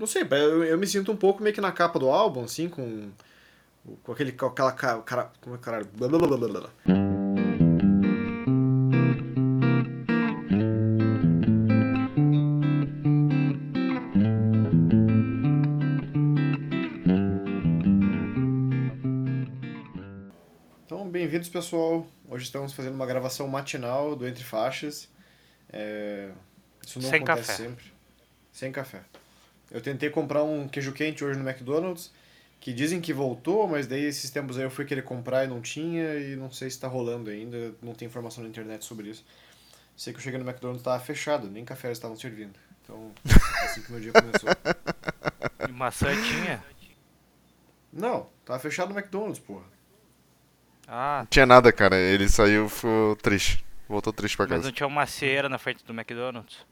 não sei, eu, eu me sinto um pouco meio que na capa do álbum, assim, com. Com aquele. Com aquela cara. Como é caralho? Blá, blá, blá, blá, blá. Então, bem-vindos pessoal. Hoje estamos fazendo uma gravação matinal do Entre Faixas. É, Isso não Sem acontece café. sempre. Sem café. Eu tentei comprar um queijo quente hoje no McDonald's, que dizem que voltou, mas daí esses tempos aí eu fui querer comprar e não tinha, e não sei se está rolando ainda, não tem informação na internet sobre isso. Sei que eu cheguei no McDonald's e estava fechado, nem café eles estavam servindo. Então, é assim que meu dia começou. E maçã tinha? Não, tava fechado no McDonald's, porra. Ah, Não tinha nada, cara. Ele saiu ficou triste. Voltou triste pra mas casa. não tinha uma cera na frente do McDonald's?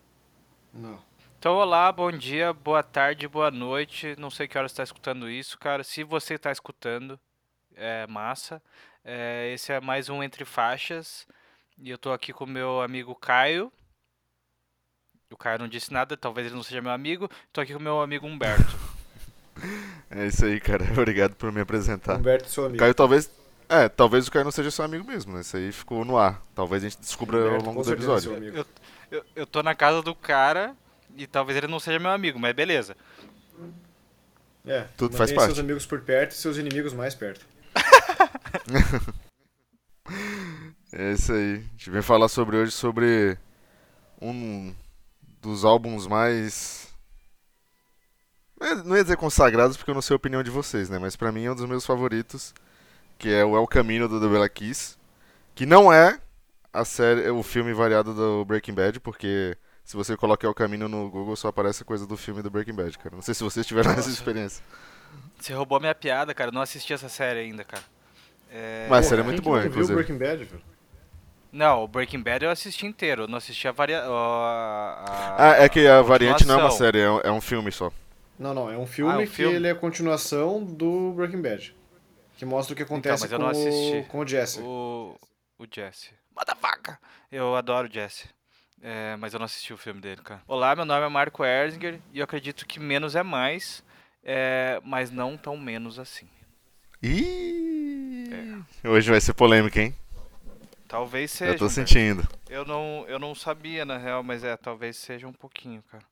Não. Então, olá, bom dia, boa tarde, boa noite. Não sei que hora você está escutando isso, cara. Se você está escutando, é massa. É, esse é mais um Entre Faixas. E eu tô aqui com o meu amigo Caio. O Caio não disse nada, talvez ele não seja meu amigo. Tô aqui com o meu amigo Humberto. É isso aí, cara. Obrigado por me apresentar. Humberto, seu amigo. Caio talvez. É, talvez o Caio não seja seu amigo mesmo, né? Isso aí ficou no ar. Talvez a gente descubra ao Humberto, longo com do certeza, episódio. seu amigo. Eu, eu, eu tô na casa do cara e talvez ele não seja meu amigo, mas beleza. É, Tudo faz parte. seus amigos por perto e seus inimigos mais perto. É isso aí. A gente vem falar sobre hoje sobre um dos álbuns mais. Não ia- Não ia dizer consagrados porque eu não sei a opinião de vocês, né? Mas pra mim é um dos meus favoritos, que é o El Camino do The Bella Kiss, que não é a série, o filme variado do Breaking Bad, porque se você coloca El Camino no Google só aparece coisa do filme do Breaking Bad, cara. Não sei se vocês tiveram essa Nossa. experiência. Você roubou minha piada, cara. Eu não assisti essa série ainda, cara. É... Mas a série é muito boa, não viu inclusive. Breaking Bad, velho? Não, o Breaking Bad eu assisti inteiro. Eu não assisti a varia... ó, a- Ah, é que a variante não é uma série, é um, é um filme só. Não, não, é um filme Ah, é um que filme? ele é a continuação do Breaking Bad. Que mostra o que acontece mas eu com, não assisti. o, com o Jesse. O, o Jesse. Motherfucker! Eu adoro o Jesse. É, mas eu não assisti o filme dele, cara. Olá, meu nome é Marco Erzinger e eu acredito que menos é mais, é, mas não tão menos assim. Ih! É. Hoje vai ser polêmica, hein? Talvez seja. Eu tô Humberto. sentindo. Eu não, eu não sabia, na real, mas é, talvez seja um pouquinho, cara.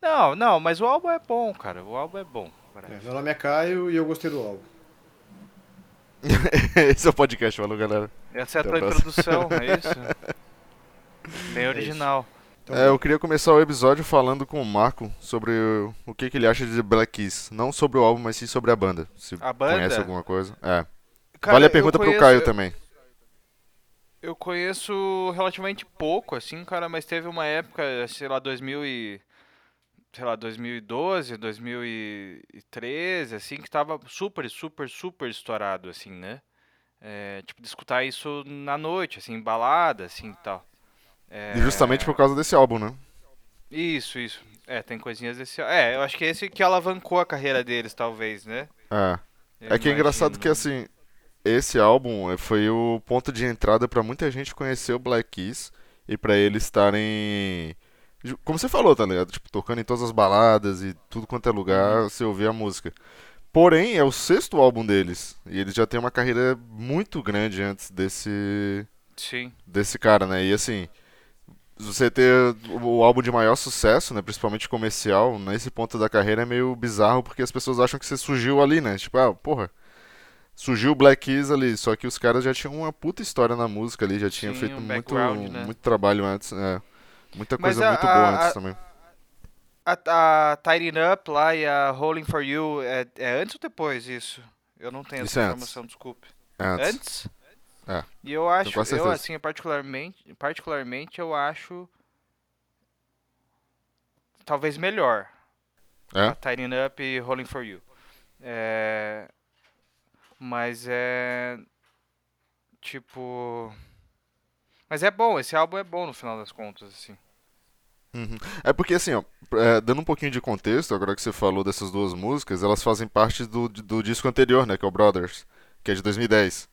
Não, não, mas o álbum é bom, cara. O álbum é bom. parece. É, meu nome é Caio e eu gostei do álbum. Esse é o podcast, valeu, galera. Essa é a Até tua a introdução, é isso? Bem original. Então, É, eu queria começar o episódio falando com o Marco sobre o, o que, que ele acha de Black Keys. Não sobre o álbum, mas sim sobre a banda. Se A banda? conhece alguma coisa. É. Cara, vale a pergunta pro conheço- Caio eu- também. Eu conheço relativamente pouco, assim, cara, mas teve uma época, sei lá, 2000 e... Sei lá, 2012, 2013, assim, que tava super, super, super estourado, assim, né? É, tipo, de escutar isso na noite, assim, balada, assim, e tal. É, E justamente por causa desse álbum, né? Isso, isso. É, tem coisinhas desse... É, eu acho que é esse que alavancou a carreira deles, talvez, né? É. Eu É que é engraçado que, assim, esse álbum eh, foi o ponto de entrada pra muita gente conhecer o Black Keys e pra eles estarem. Como você falou, tá ligado? Tipo, tocando em todas as baladas e tudo quanto é lugar, você ouvir a música. Porém, é o sexto álbum deles. E eles já têm uma carreira muito grande antes desse. Sim. desse cara, né? E assim. Você ter o álbum de maior sucesso, né, principalmente comercial, nesse ponto da carreira é meio bizarro porque as pessoas acham que você surgiu ali, né? Tipo, ah, porra, surgiu o Black Keys ali, só que os caras já tinham uma puta história na música ali, já tinham Sim, feito um muito, né? muito trabalho antes, é. Muita Mas coisa a- muito a- boa a- antes também. A, a Tidying Up lá e a Rolling For You é, é antes ou depois isso? Eu não tenho Isso essa é antes. informação, desculpe. É antes. Antes? É, E eu acho, eu assim, particularmente, particularmente eu acho talvez melhor. É? A Tidying Up e Rolling For You. É, mas é tipo mas é bom, esse álbum é bom no final das contas, assim. Uhum. É porque assim, ó, é, dando um pouquinho de contexto, agora que você falou dessas duas músicas, elas fazem parte do, do disco anterior, né, que é o Brothers, que é de 2010.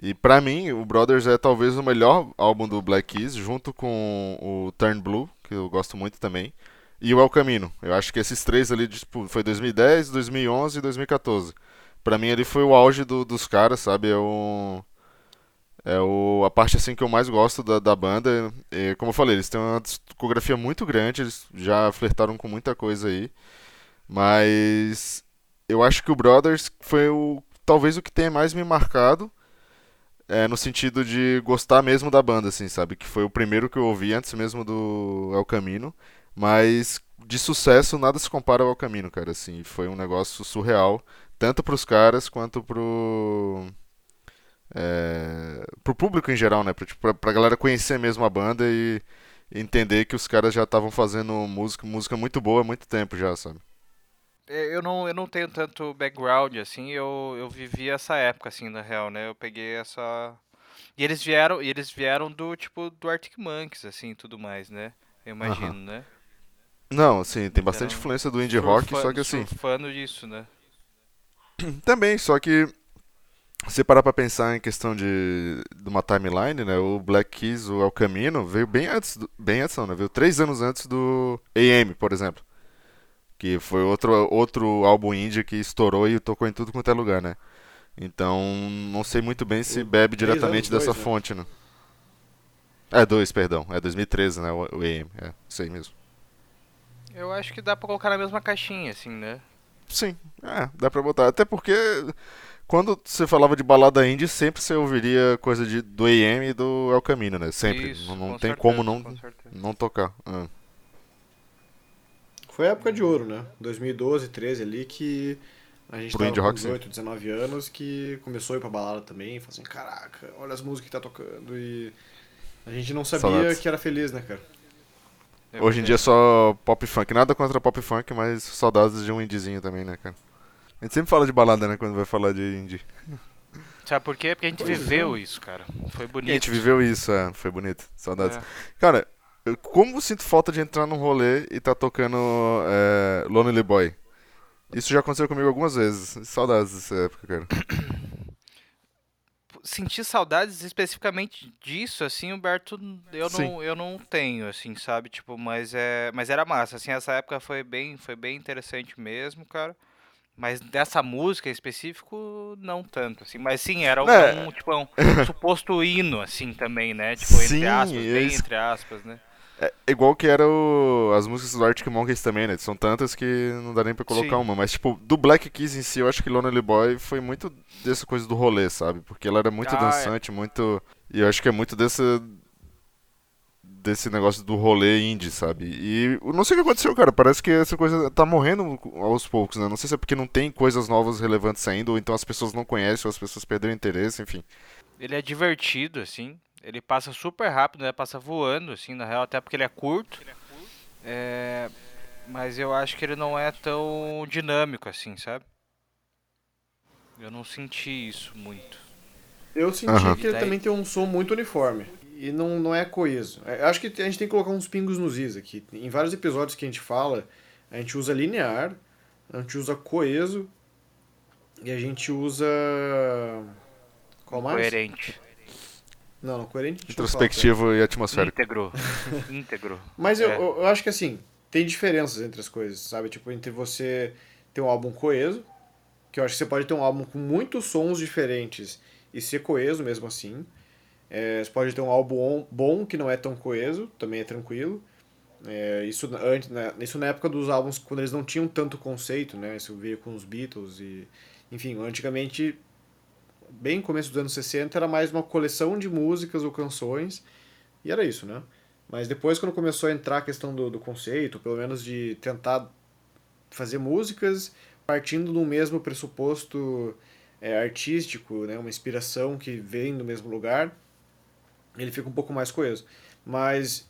E pra mim, o Brothers é talvez o melhor álbum do Black Keys, junto com o Turn Blue, que eu gosto muito também. e o El Camino. Eu acho que esses três ali, tipo, foi 2010, 2011 e 2014. Pra mim ali foi o auge do, dos caras, sabe? É o, é o, a parte assim que eu mais gosto da, da banda. E, como eu falei, eles têm uma discografia muito grande, eles já flertaram com muita coisa aí. Mas eu acho que o Brothers foi o talvez o que tenha mais me marcado. É, no sentido de gostar mesmo da banda, assim, sabe? Que foi o primeiro que eu ouvi antes mesmo do El Camino. Mas de sucesso nada se compara ao Camino, cara. Assim, foi um negócio surreal, tanto pros caras quanto pro. É, pro público em geral, né? Pra, tipo, pra, pra galera conhecer mesmo a banda e entender que os caras já estavam fazendo música, música muito boa há muito tempo já, sabe? É, eu não, eu não tenho tanto background, assim, eu, eu vivi essa época, assim, na real, né? Eu peguei essa. E eles vieram, e eles vieram do, tipo, do Arctic Monkeys, assim, tudo mais, né? Eu imagino, né? Não, assim, tem bastante influência do indie rock, só que assim. Surfando disso, né? Também, só que se parar pra pensar em questão de, de uma timeline, né? O Black Keys, o El Camino, veio bem antes, do, bem antes não, né? Veio três anos antes do AM, por exemplo. Que foi outro, outro álbum indie que estourou e tocou em tudo quanto é lugar, né? Então, não sei muito bem se bebe diretamente dessa dois, né? fonte, né? É, dois, perdão. É 2013, né? O, AM, é, isso aí mesmo. Eu acho que dá pra colocar na mesma caixinha, assim, né? Sim, é, dá pra botar. Até porque quando você falava de balada indie, sempre você ouviria coisa de, do AM e do El Camino, né? Sempre. Isso, não não com tem certeza, como não, com não tocar. Ah. Foi a época de ouro, né? 2012, 13 ali que a gente Pro tava com rock, sim. 18, 19 anos que começou a ir pra balada também, falou assim, caraca, olha as músicas que tá tocando e a gente não sabia Saudades. que era feliz, né, cara? É Hoje em verdade. dia é só pop funk. Nada contra pop funk, mas saudades de um indiezinho também, né, cara? A gente sempre fala de balada, né, quando vai falar de indie. Sabe por quê? Porque a gente Pois viveu isso, cara. Foi bonito. a gente viveu isso, é, foi bonito. Saudades. É. Cara, eu- como eu sinto falta de entrar num rolê e tá tocando é, Lonely Boy? Isso já aconteceu comigo algumas vezes. Saudades dessa época, cara. sentir saudades especificamente disso, assim, Humberto, eu Sim. não, eu não tenho, assim, sabe? Tipo, mas é, mas era massa, assim, essa época foi bem, foi bem interessante mesmo, cara. Mas dessa música em específico, não tanto, assim. Mas sim, era um, É. tipo, um suposto hino, assim, também, né? Tipo, entre Sim, aspas, é bem entre aspas, né? É igual que era o- as músicas do Arctic Monkeys também, né? São tantas que não dá nem pra colocar Sim. uma. Mas, tipo, do Black Keys em si, eu acho que Lonely Boy foi muito dessa coisa do rolê, sabe? Porque ela era muito Ah, é. dançante, muito... E eu acho que é muito desse... Desse negócio do rolê indie, sabe? E eu não sei o que aconteceu, cara. Parece que essa coisa tá morrendo aos poucos, né? Não sei se é porque não tem coisas novas relevantes saindo, ou então as pessoas não conhecem, ou as pessoas perderam interesse, enfim. Ele é divertido, assim. Ele passa super rápido, né? Passa voando, assim, na real, até porque ele é curto. É, Mas eu acho que ele não é tão dinâmico, assim, sabe? Eu não senti isso muito. Eu senti Aham. que ele também tem um som muito uniforme. E não, não é coeso. É, Eu acho que a gente tem que colocar uns pingos nos is aqui. Em vários episódios que a gente fala, a gente usa linear, a gente usa coeso e a gente usa. Qual mais? Coerente. Não, não, coerente. Introspectivo e atmosférico. Íntegro. Íntegro. Mas eu, É. eu, acho que assim, tem diferenças entre as coisas, sabe? Tipo, entre você ter um álbum coeso, que eu acho que você pode ter um álbum com muitos sons diferentes e ser coeso mesmo assim. É, você pode ter um álbum bom que não é tão coeso, também é tranquilo. É, isso, na- antes, né, isso na época dos álbuns, quando eles não tinham tanto conceito, né? Isso veio com os Beatles e... Enfim, antigamente, bem começo dos anos 60, era mais uma coleção de músicas ou canções, e era isso, né? Mas depois, quando começou a entrar a questão do, do conceito, pelo menos de tentar fazer músicas partindo do mesmo pressuposto é, artístico, né, uma inspiração que vem do mesmo lugar, ele fica um pouco mais coeso. Mas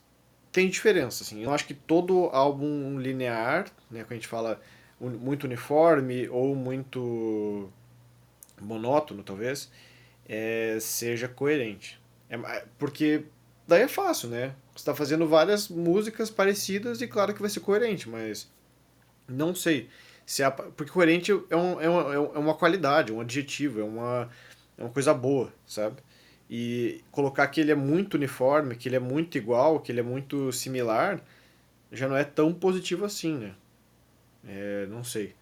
tem diferença, assim. Eu acho que todo álbum linear, né, quando a gente fala muito uniforme ou muito monótono, talvez, é, seja coerente. É, ma- porque daí é fácil, né? Você está fazendo várias músicas parecidas e claro que vai ser coerente, mas não sei. Se a, porque coerente é, um, é, uma, é uma qualidade, um adjetivo, é uma, é uma coisa boa, sabe? E colocar que ele é muito uniforme, que ele é muito igual, que ele é muito similar, já não é tão positivo assim, né? É, não sei.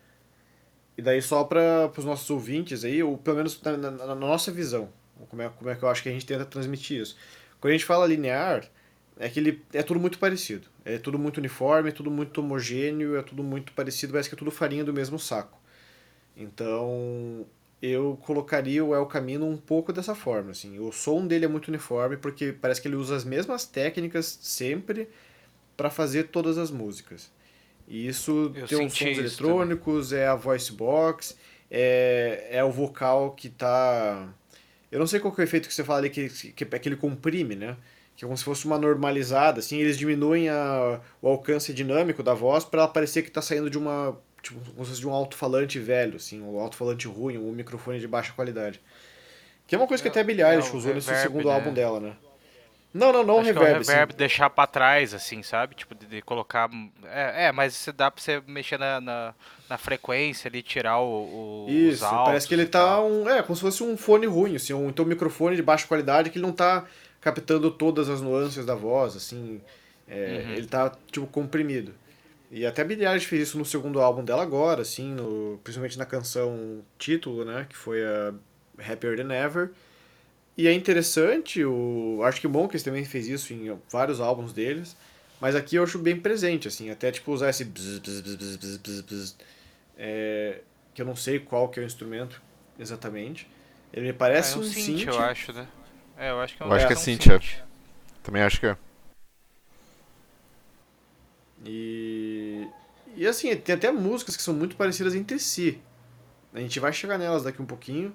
E daí só para os nossos ouvintes aí, ou pelo menos na, na, na, nossa visão, como é, como é que eu acho que a gente tenta transmitir isso. Quando a gente fala linear, é que ele é tudo muito parecido. É tudo muito uniforme, é tudo muito homogêneo, é tudo muito parecido, parece que é tudo farinha do mesmo saco. Então, eu colocaria o El Camino um pouco dessa forma, assim. O som dele é muito uniforme porque parece que ele usa as mesmas técnicas sempre para fazer todas as músicas. E isso eu tem uns sons eletrônicos, também. é a voice box, é, é o vocal que tá... Eu não sei qual é o efeito que você fala ali, que, que, que ele comprime, né? Que é como se fosse uma normalizada, assim, eles diminuem a, o alcance dinâmico da voz para parecer que está saindo de uma tipo, como se fosse de um alto-falante velho, assim, um alto-falante ruim, um microfone de baixa qualidade. Que é uma coisa que até a Billie Eilish é, usou nesse segundo né? álbum dela, né? Não, não, não Acho reverb. Que é o reverb deixar pra trás, assim, sabe? Tipo, de, de colocar. É, é, mas dá pra você mexer na, na, na frequência ali, tirar o. o Isso, parece que ele tá um. É, como se fosse um fone ruim, assim, um, então um microfone de baixa qualidade que ele não tá captando todas as nuances da voz, assim. É, uhum. Ele tá, tipo, comprimido. E até a Billie Eilish fez isso no segundo álbum dela agora, assim, no, principalmente na canção título, né, que foi a Happier Than Ever. E é interessante, o Arctic Monkeys também fez isso em vários álbuns deles, mas aqui eu acho bem presente, assim, até tipo usar esse bzz, bzz, bzz, bzz, bzz, bzz, é, que eu não sei qual que é o instrumento exatamente. Ele me parece é, é um, um synth, synth, eu acho, né? É, eu acho que é um, eu acho que é, é um synth. synth. Também acho que é. E, e assim, tem até músicas que são muito parecidas entre si. A gente vai chegar nelas daqui um pouquinho.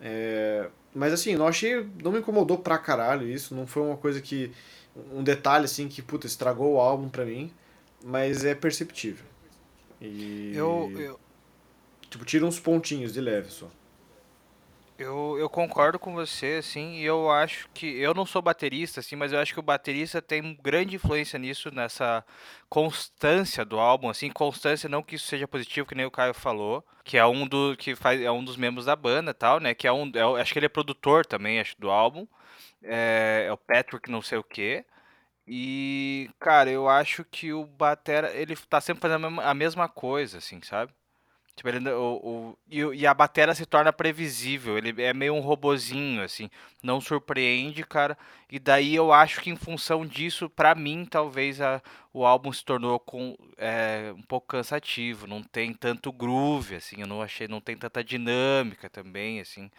É, mas assim, não achei. Não me incomodou pra caralho isso. Não foi uma coisa que. Um detalhe assim que, puta, estragou o álbum pra mim. Mas é perceptível. E. Eu. eu... Tipo, tira uns pontinhos de leve só. Eu, eu concordo com você, assim, e eu acho que. Eu não sou baterista, assim, mas eu acho que o baterista tem grande influência nisso, nessa constância do álbum, assim, constância, não que isso seja positivo, que nem o Caio falou, que é um do que faz, é um dos membros da banda tal, né? Que é um. É, acho que ele é produtor também, acho, do álbum. É, é o Patrick não sei o quê. E, cara, eu acho que o Batera, ele tá sempre fazendo a mesma coisa, assim, sabe? Tipo, ele, o, o, e, e a bateria se torna previsível, ele é meio um robozinho, assim, não surpreende, cara. E daí eu acho que em função disso, para mim, talvez a, o álbum se tornou com, é, um pouco cansativo, não tem tanto groove, assim, eu não achei, não tem tanta dinâmica também, assim.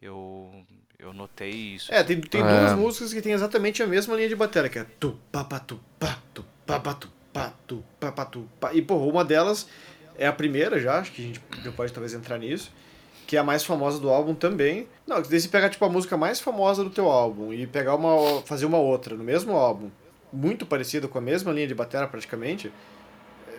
Eu, eu notei isso. É, tem, tem é. duas músicas que tem exatamente a mesma linha de bateria, que é tu pa pa tu pa tu pa pa tu pa tu pa pa tu pa. E porra, uma delas é a primeira já, acho que a gente já pode talvez entrar nisso. Que é a mais famosa do álbum também. Não, daí se pegar tipo a música mais famosa do teu álbum e pegar uma. fazer uma outra no mesmo álbum, muito parecida com a mesma linha de bateria praticamente. É,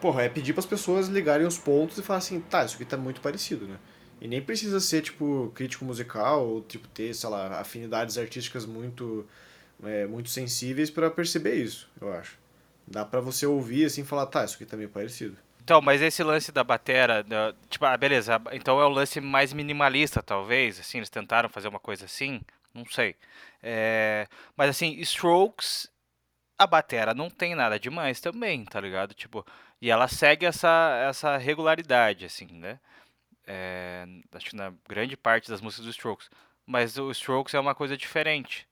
porra, é pedir para as pessoas ligarem os pontos e falar assim, tá, isso aqui tá muito parecido, né? E nem precisa ser, tipo, crítico musical ou, tipo, ter, sei lá, afinidades artísticas muito, é, muito sensíveis para perceber isso, eu acho. Dá para você ouvir assim e falar, tá, isso aqui tá meio parecido. Então, mas esse lance da batera, tipo, ah, beleza, então é o lance mais minimalista, talvez, assim, eles tentaram fazer uma coisa assim, não sei. É, mas assim, Strokes, a batera não tem nada demais também, tá ligado? Tipo, e ela segue essa, essa regularidade, assim, né? É, acho que na grande parte das músicas do Strokes. Mas o Strokes é uma coisa diferente.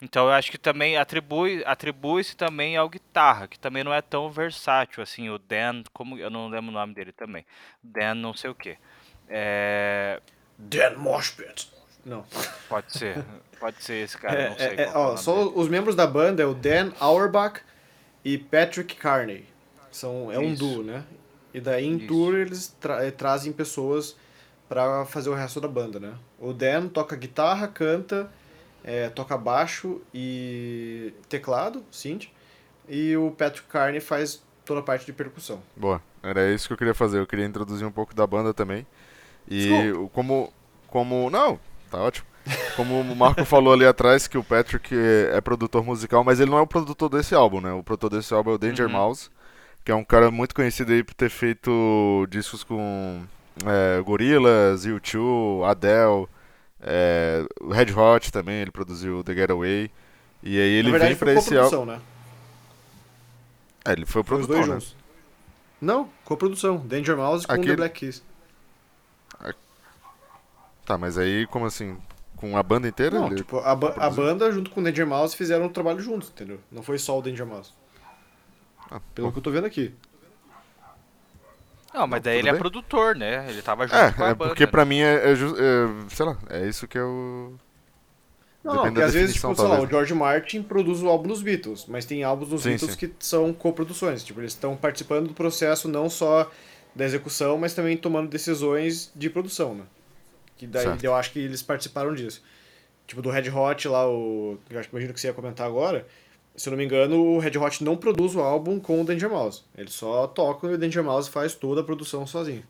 Então eu acho que também atribui atribui-se também ao guitarra, que também não é tão versátil assim, o Dan, como eu não lembro o nome dele também. Dan não sei o que. É... Dan Moshpit. Não. Pode ser. Pode ser esse cara, é, não sei é, é ó, Só dele. os membros da banda é o Dan Auerbach e Patrick Carney. São, é um Isso. duo, né? E daí em Isso. tour eles tra eh, trazem pessoas para fazer o resto da banda, né? O Dan toca guitarra, canta é, toca baixo e teclado, synth, e o Patrick Carney faz toda a parte de percussão. Boa, era isso que eu queria fazer, eu queria introduzir um pouco da banda também. E como, como. Não, tá ótimo. Como o Marco falou ali atrás, que o Patrick é produtor musical, mas ele não é o produtor desse álbum, né? O produtor desse álbum é o Danger uhum. Mouse, que é um cara muito conhecido aí por ter feito discos com é, Gorillaz, U2, Adele, é, o Red Hot também, ele produziu The Getaway. E aí ele verdade, vem pra esse álbum. Né? É, ele foi o produtor, dois né? Não, coprodução. Danger Mouse com Aquele- The Black Keys. Tá, mas aí, como assim? Com a banda inteira? Não, tipo, a, ba- a banda junto com o Danger Mouse fizeram o trabalho juntos, entendeu? Não foi só o Danger Mouse. Ah, Pelo bom. que eu tô vendo aqui. Não, mas Não, daí tudo ele é bem. produtor, né? Ele tava junto É, com a é banda. porque né? pra mim é, é, é, sei lá, é isso que eu... Não, não, porque às vezes, tipo, sei lá, o George Martin produz o álbum dos Beatles, mas tem álbuns dos Sim, Beatles sim. que são coproduções. Tipo, eles estão participando do processo não só da execução, mas também tomando decisões de produção, né? Que daí Certo. eu acho que eles participaram disso. Tipo, do Red Hot lá, o. Eu acho que imagino que você ia comentar agora. Se eu não me engano, o Red Hot não produz o álbum com o Danger Mouse. Eles só tocam e o Danger Mouse faz toda a produção sozinho.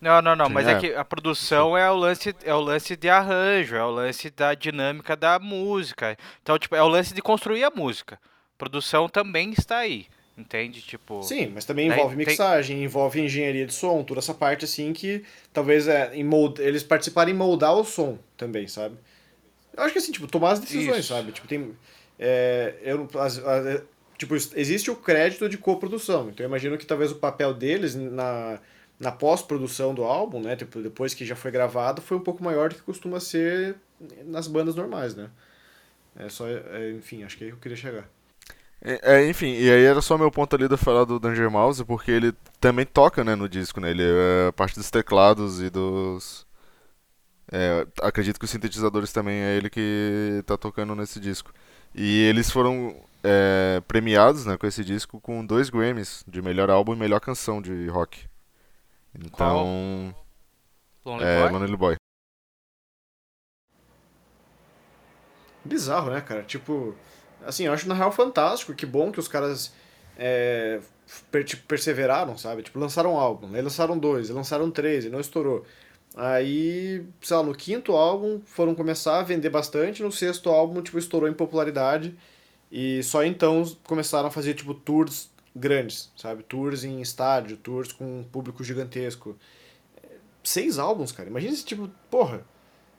Não, não, não, mas é. é. que a produção é o lance, é o lance de arranjo, é o lance da dinâmica da música. Então, tipo, é o lance de construir a música. Produção também está aí, entende? Tipo, Sim, mas também Daí envolve tem- mixagem, envolve engenharia de som, toda essa parte assim que talvez é, em mold... eles participarem em moldar o som também, sabe? Eu acho que assim, tipo, tomar as decisões, Isso. sabe? Tipo, tem. É, eu, as- as- tipo, existe o crédito de coprodução. Então eu imagino que talvez o papel deles na, na pós-produção do álbum, né? Tipo, depois que já foi gravado, foi um pouco maior do que costuma ser nas bandas normais, né? É só. é, enfim, acho que é aí que eu queria chegar. É, é, enfim, e aí era só meu ponto ali de falar do Danger Mouse, porque ele também toca, né, no disco, né? Ele é parte dos teclados e dos... é, acredito que os sintetizadores também é ele que tá tocando nesse disco. E eles foram é, premiados, né, com esse disco com dois Grammys, de melhor álbum e melhor canção de rock. Então, Lonely é, Boy? Lonely Boy. Bizarro, né, cara? Tipo, assim, eu acho na real fantástico, que bom que os caras é, per- tipo, perseveraram, sabe? Tipo, lançaram um álbum, aí lançaram dois, aí lançaram três e não estourou. Aí, sei lá, no quinto álbum foram começar a vender bastante, no sexto álbum, tipo, estourou em popularidade e só então começaram a fazer, tipo, tours grandes, sabe? Tours em estádio, tours com um público gigantesco. Seis álbuns, cara. Imagina esse tipo, porra.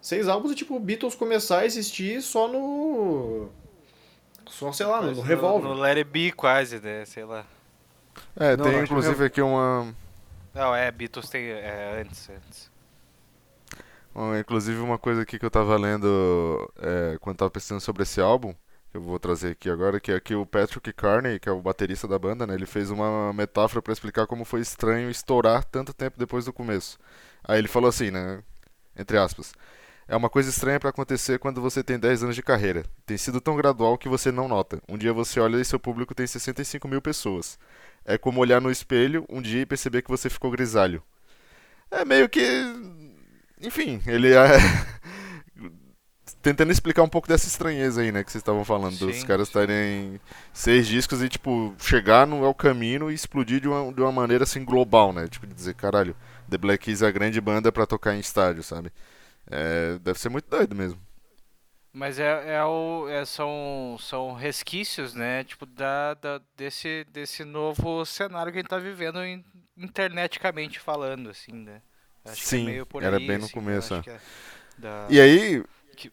Seis álbuns e tipo Beatles começar a existir só no. Só, sei lá, no, no Revolver. No Let It Be, quase, né? Sei lá. É, Não, tem acho que inclusive aqui uma... Não, é, Beatles tem. É, antes, antes. Inclusive uma coisa aqui que eu tava lendo é, quando tava pesquisando sobre esse álbum, que eu vou trazer aqui agora, que é que o Patrick Carney, que é o baterista da banda, né, ele fez uma metáfora pra explicar como foi estranho estourar tanto tempo depois do começo. Aí ele falou assim, né, entre aspas, é uma coisa estranha pra acontecer quando você tem 10 anos de carreira. Tem sido tão gradual que você não nota. Um dia você olha e seu público tem 65 mil pessoas. É como olhar no espelho um dia e perceber que você ficou grisalho. É meio que enfim, ele é. Tentando explicar um pouco dessa estranheza aí, né, que vocês estavam falando, dos caras estarem seis discos e, tipo, chegar no El Camino e explodir de uma, de uma maneira assim global, né? Tipo, dizer, caralho, The Black Keys é a grande banda pra tocar em estádio, sabe? É, deve ser muito doido mesmo. Mas é, é o, é- são, são resquícios, né? Tipo, da, da, desse, desse novo cenário que a gente tá vivendo in- interneticamente falando, assim, né? Acho Sim, que é meio por era aí, bem no assim, começo, que é da- E aí, Que-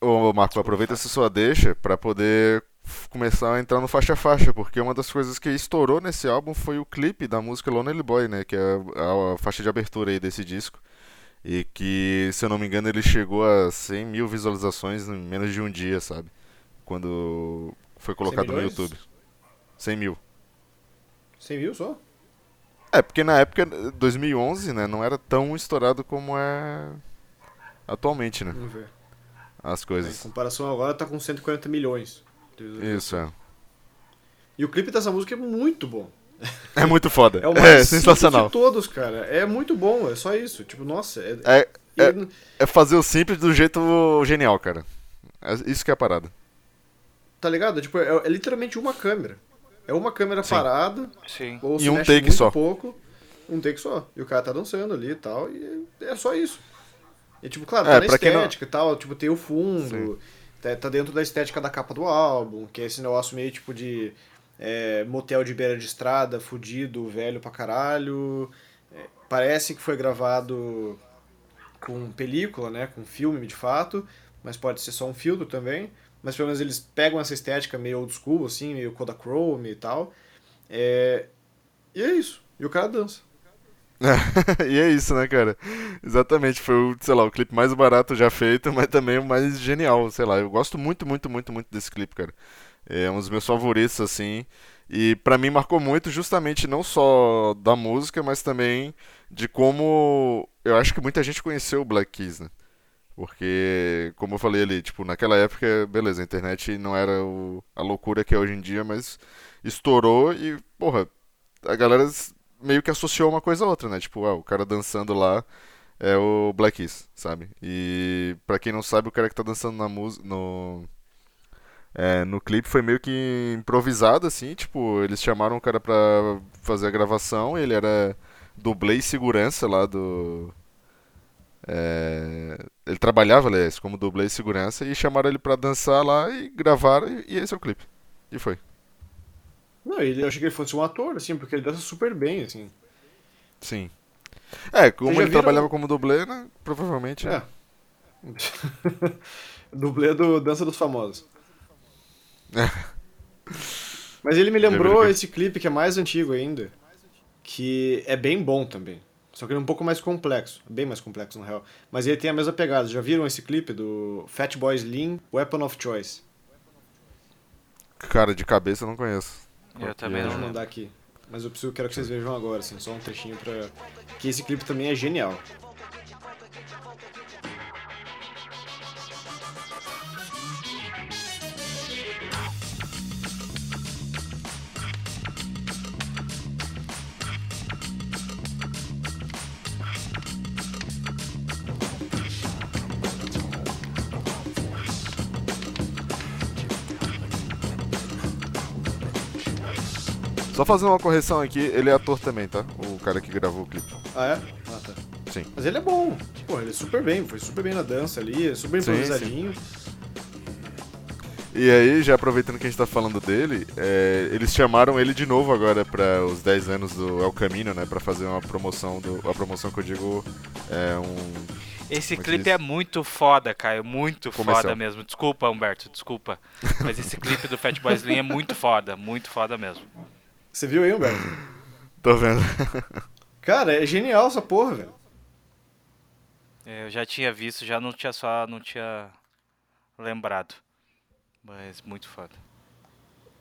ô Marco, aproveita essa sua deixa pra poder começar a entrar no faixa a faixa, porque uma das coisas que estourou nesse álbum foi o clipe da música Lonely Boy, né, que é a, a faixa de abertura aí desse disco. E que, se eu não me engano, ele chegou a 100 mil visualizações em menos de um dia, sabe? Quando foi colocado no? YouTube. 100 mil. Você viu só? É, porque na época, 2011, né, não era tão estourado como é atualmente, né, Vamos ver. as Em coisas. comparação agora tá com 140 milhões. Isso, é. E o clipe dessa música é muito bom. É muito foda. É o É, mais simples sensacional. de todos, cara. É muito bom, é só isso. Tipo, nossa, é, É, é- é fazer o simples do jeito genial, cara. É isso que é a parada. tá ligado? Tipo, é, é literalmente uma câmera. É uma câmera Sim. parada, Sim. ou E um take muito só. pouco, um take só. E o cara tá dançando ali e tal, e é só isso. E tipo, claro, É, tá na não- estética e tal, tipo, tem o fundo, tá, tá dentro da estética da capa do álbum, que é esse negócio meio tipo de é, motel de beira de estrada, fudido, velho pra caralho. É, parece que foi gravado com película, né, com filme de fato, mas pode ser só um filtro também. Mas pelo menos eles pegam essa estética meio old school, assim, meio Kodachrome e tal. É... E é isso. E o cara dança. e é isso, né, cara? Exatamente, foi o, sei lá, o clipe mais barato já feito, mas também o mais genial, sei lá. Eu gosto muito, muito, muito, muito desse clipe, cara. É um dos meus favoritos, assim. E para mim marcou muito justamente não só da música, mas também de como eu acho que muita gente conheceu o Black Keys, né? Porque, como eu falei ali, tipo, naquela época, beleza, a internet não era o, a loucura que é hoje em dia, mas estourou e, porra, a galera meio que associou uma coisa a outra, né? Tipo, ah, o cara dançando lá é o Black Keys, sabe? E pra quem não sabe, o cara que tá dançando na música, no é, no clipe foi meio que improvisado, assim, tipo, eles chamaram o cara pra fazer a gravação, ele era dublê e segurança lá do. É, ele trabalhava, aliás, como dublê e segurança, e chamaram ele pra dançar lá e gravaram, e esse é o clipe. E foi. Não, ele, eu achei que ele fosse um ator, assim, porque ele dança super bem, assim. Sim. É, como ele viram... trabalhava como dublê, né? Provavelmente. É. dublê do Dança dos Famosos. É. Mas ele me lembrou esse clipe que é mais antigo ainda, que é bem bom também. Só que ele é um pouco mais complexo, bem mais complexo na real. Mas ele tem a mesma pegada. Já viram esse clipe do Fat Boy Slim, Weapon of Choice? Cara, de cabeça eu não conheço. Eu também não. Vou mandar aqui. Mas eu preciso, quero que vocês vejam agora, assim, só um trechinho pra. Que esse clipe também é genial. Só fazendo uma correção aqui, ele é ator também, tá? O cara que gravou o clipe. Ah, é? Ah, tá. Sim. Mas ele é bom. Pô, ele é super bem, foi super bem na dança ali, é super improvisadinho. Sim, sim. E aí, já aproveitando que a gente tá falando dele, é, eles chamaram ele de novo agora para os 10 anos do El Camino, né? Pra fazer uma promoção, do, a promoção que eu digo é um... Esse é clipe é muito foda, Caio, muito Comercial. foda mesmo. Desculpa, Humberto, desculpa. Mas esse clipe do Fatboy Slim é muito foda, muito foda mesmo. Você viu aí, Humberto? Tô vendo. Cara, é genial essa porra, velho. É, eu já tinha visto, já não tinha só, não tinha lembrado. Mas muito foda.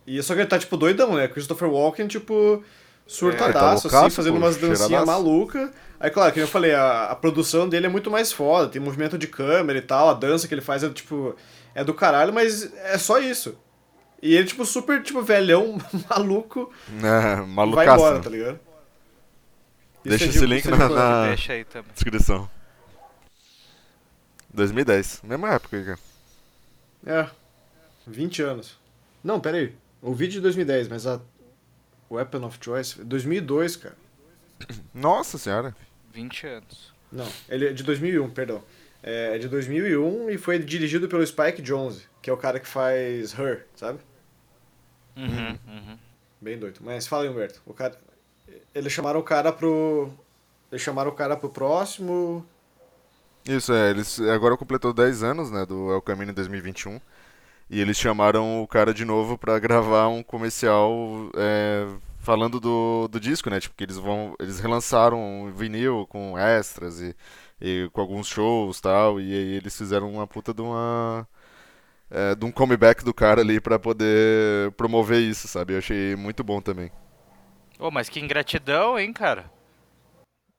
E só que ele tá, tipo, doidão, né? Christopher Walken, tipo, surtadaço, é, tá assim, fazendo umas dancinhas malucas. Aí, claro, que eu falei, a, a, produção dele é muito mais foda, tem movimento de câmera e tal, a dança que ele faz é, tipo, é do caralho, mas é só isso. E ele, tipo, super, tipo, velhão, maluco. É, malucaço. Vai embora, tá ligado? Deixa é esse link na, na Deixa aí também. descrição. 2010, mesma época, cara. É, 20 anos. Não, pera aí. O vídeo de 2010, mas a Weapon of Choice, 2002, cara. Nossa senhora. 20 anos. Não, ele é de 2001, perdão. É de 2001 e foi dirigido pelo Spike Jonze, que é o cara que faz Her, sabe? Uhum, uhum. Bem doido. Mas fala aí, Humberto. O cara... Eles chamaram o cara pro. Eles chamaram o cara pro próximo. Isso, é. Eles agora completou 10 anos, né? Do El Camino 2021. E eles chamaram o cara de novo para gravar um comercial é, falando do, do disco, né? Tipo, que eles vão. Eles relançaram um vinil com extras e, e com alguns shows tal. E aí eles fizeram uma puta de uma é, de um comeback do cara ali para poder promover isso, sabe? Eu achei muito bom também. Oh, mas que ingratidão, hein, cara?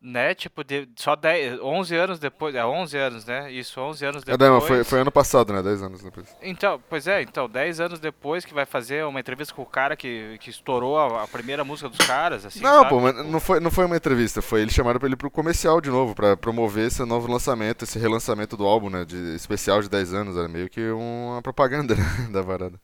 Né, tipo, de, só 10, 11 anos depois, é 11 anos, né? Isso, 11 anos depois. É, não, foi, foi ano passado, né? 10 anos depois. Então, pois é, então, 10 anos depois que vai fazer uma entrevista com o cara que, que estourou a, a primeira música dos caras, assim, Não, sabe? pô, mas não foi, não foi uma entrevista, foi eles chamaram pra ele pro comercial de novo, pra promover esse novo lançamento, esse relançamento do álbum, né? De, especial de 10 anos, era meio que uma propaganda né, da varada.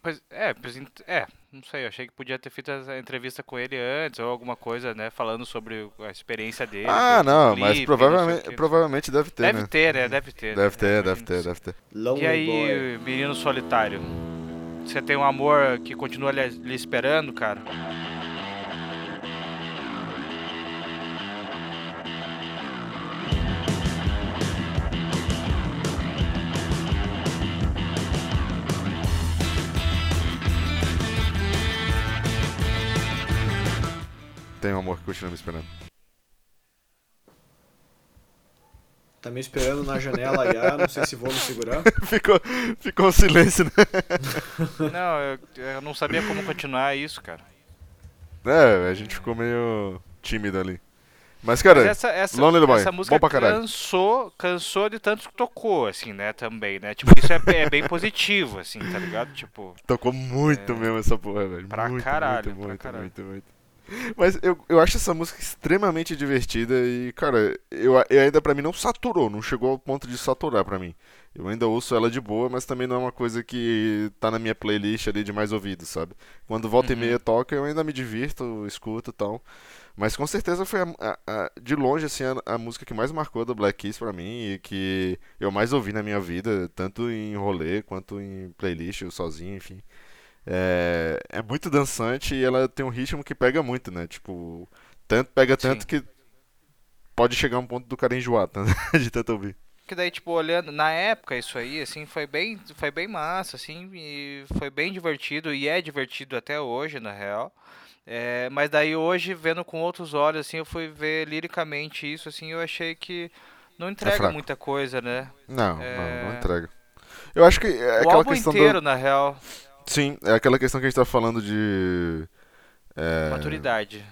Pois, é, pois, é, não sei, eu achei que podia ter feito a entrevista com ele antes, ou alguma coisa, né, falando sobre a experiência dele. Ah, não, clipe, mas provavelmente, não provavelmente deve ter, Deve né? ter, né, deve ter. Deve ter, né? deve ter, deve ter. e aí, boy. menino solitário, você tem um amor que continua lhe esperando, cara? Tem um amor que continua me esperando. Tá me esperando na janela já, não sei se vou me segurar. ficou, ficou um silêncio, né? Não, eu, eu não sabia como continuar isso, cara. É, a gente ficou meio tímido ali. Mas, cara, Mas essa, essa, Lonely Boy, essa música bom pra caralho. cansou, cansou de tanto que tocou, assim, né, também, né? Tipo, isso é, é bem positivo, assim, tá ligado? Tipo, tocou muito mesmo essa porra, velho. É. Pra muito, caralho, muito, pra muito, caralho. muito, muito. Mas eu, eu acho essa música extremamente divertida e, cara, eu, eu ainda pra mim não saturou, não chegou ao ponto de saturar pra mim. Eu ainda ouço ela de boa, mas também não é uma coisa que tá na minha playlist ali de mais ouvido, sabe? Quando volta Uhum. e meia toca, eu ainda me divirto, escuto e tal. Mas com certeza foi a- a- a- de longe assim a, a música que mais marcou da Black Keys pra mim e que eu mais ouvi na minha vida, tanto em rolê quanto em playlist, eu sozinho, enfim. É, é muito dançante e ela tem um ritmo que pega muito, né? Tipo, tanto pega tanto Sim. que pode chegar um ponto do cara enjoar tá? de tanto ouvir. que daí, tipo, olhando, na época isso aí, assim, foi bem, foi bem massa, assim, e foi bem divertido, e é divertido até hoje, na real. É, mas daí hoje, vendo com outros olhos, assim, eu fui ver liricamente isso, assim, eu achei que não entrega fraco. muita coisa, né? Não, não, É. não entrega. Eu acho que é o aquela álbum questão inteiro, do... na real, Sim, é aquela questão que a gente tá falando de é, maturidade.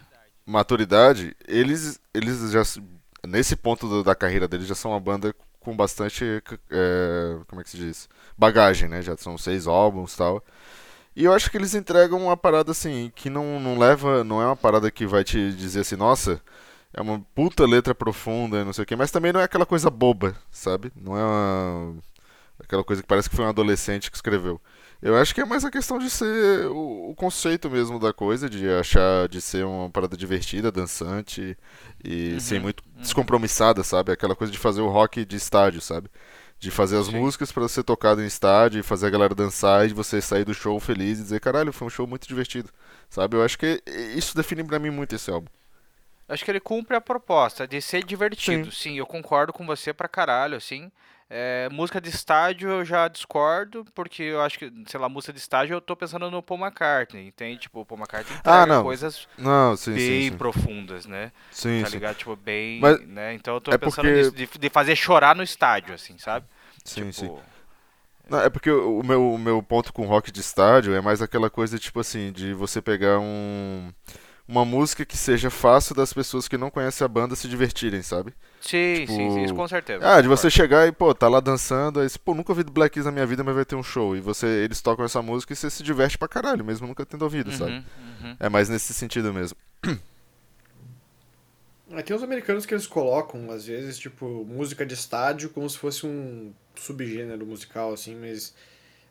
maturidade, eles, eles já, se- nesse ponto do- da carreira deles, já são uma banda com bastante, é, como é que se diz? Bagagem, né? Já são seis álbuns e tal. E eu acho que eles entregam uma parada assim, que não, não leva, não é uma parada que vai te dizer assim, nossa, é uma puta letra profunda, não sei o quê, mas também não é aquela coisa boba, sabe? Não é uma, aquela coisa que parece que foi um adolescente que escreveu. Eu acho que é mais a questão de ser o, o conceito mesmo da coisa, de achar de ser uma parada divertida, dançante e Uhum, sem muito uhum. descompromissada, sabe? Aquela coisa de fazer o rock de estádio, sabe? De fazer as Sim. músicas pra ser tocado em estádio e fazer a galera dançar e você sair do show feliz e dizer, caralho, foi um show muito divertido, sabe? Eu acho que isso define pra mim muito esse álbum. Acho que ele cumpre a proposta de ser divertido. Sim, eu concordo com você pra caralho, assim. É, música de estádio eu já discordo, porque eu acho que, sei lá, música de estádio eu tô pensando no Paul McCartney, entende? Tipo, o Paul McCartney Ah, não. coisas Não, sim, bem sim, sim. profundas, né? Sim, tá sim. ligado? Tipo, bem, Mas né? Então eu tô é pensando porque- nisso, de, de fazer chorar no estádio, assim, sabe? Sim, sim. tipo, Não, é porque o o meu, o meu ponto com rock de estádio é mais aquela coisa, tipo assim, de você pegar um, uma música que seja fácil das pessoas que não conhecem a banda se divertirem, sabe? Sim, sim, sim, isso Tipo, com certeza. Ah, de você chegar e, pô, tá lá dançando, aí, você, pô, nunca ouvi do Black Keys na minha vida, mas vai ter um show. E você, eles tocam essa música e você se diverte pra caralho, mesmo nunca tendo ouvido, sabe? Uhum, uhum. É mais nesse sentido mesmo. Aí tem uns americanos que eles colocam, às vezes, tipo, música de estádio como se fosse um subgênero musical, assim, mas.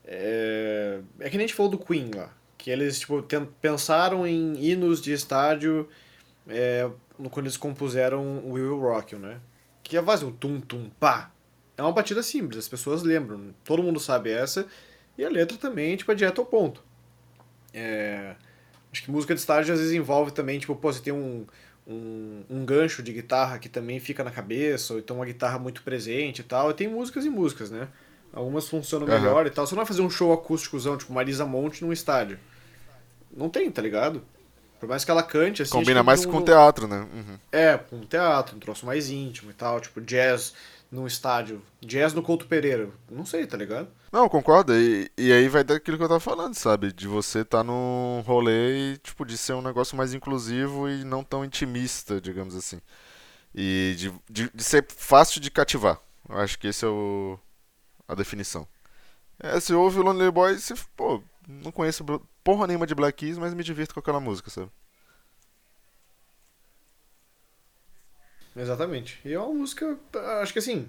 É, é que nem a gente falou do Queen lá. Que eles, tipo, pensaram em hinos de estádio é, quando eles compuseram o Will Rock né? Que é quase um tum-tum pá. É uma batida simples, as pessoas lembram. Todo mundo sabe essa. E a letra também, tipo, é direto ao ponto. É, acho que música de estádio às vezes envolve também, tipo, pô, você tem um, um, um gancho de guitarra que também fica na cabeça, ou então uma guitarra muito presente e tal. E tem músicas e músicas, né? Algumas funcionam Aham. melhor e tal. Você não vai fazer um show acústicozão, tipo Marisa Monte num estádio. Não tem, tá ligado? Por mais que ela cante, assim. Combina mais não- com não- teatro, né? Uhum. É, com teatro, um troço mais íntimo e tal. Tipo, jazz num estádio. Jazz no Couto Pereira. Não sei, tá ligado? Não, concordo. E, e aí vai daquilo que eu tava falando, sabe? De você tá num rolê e, tipo, de ser um negócio mais inclusivo e não tão intimista, digamos assim. E de, de, de ser fácil de cativar. Eu acho que esse é o, a definição. É, você ouve o Lonely Boy e você, pô, não conheço porra nenhuma de Black Keys, mas me divirto com aquela música, sabe? Exatamente. E é uma música, acho que assim.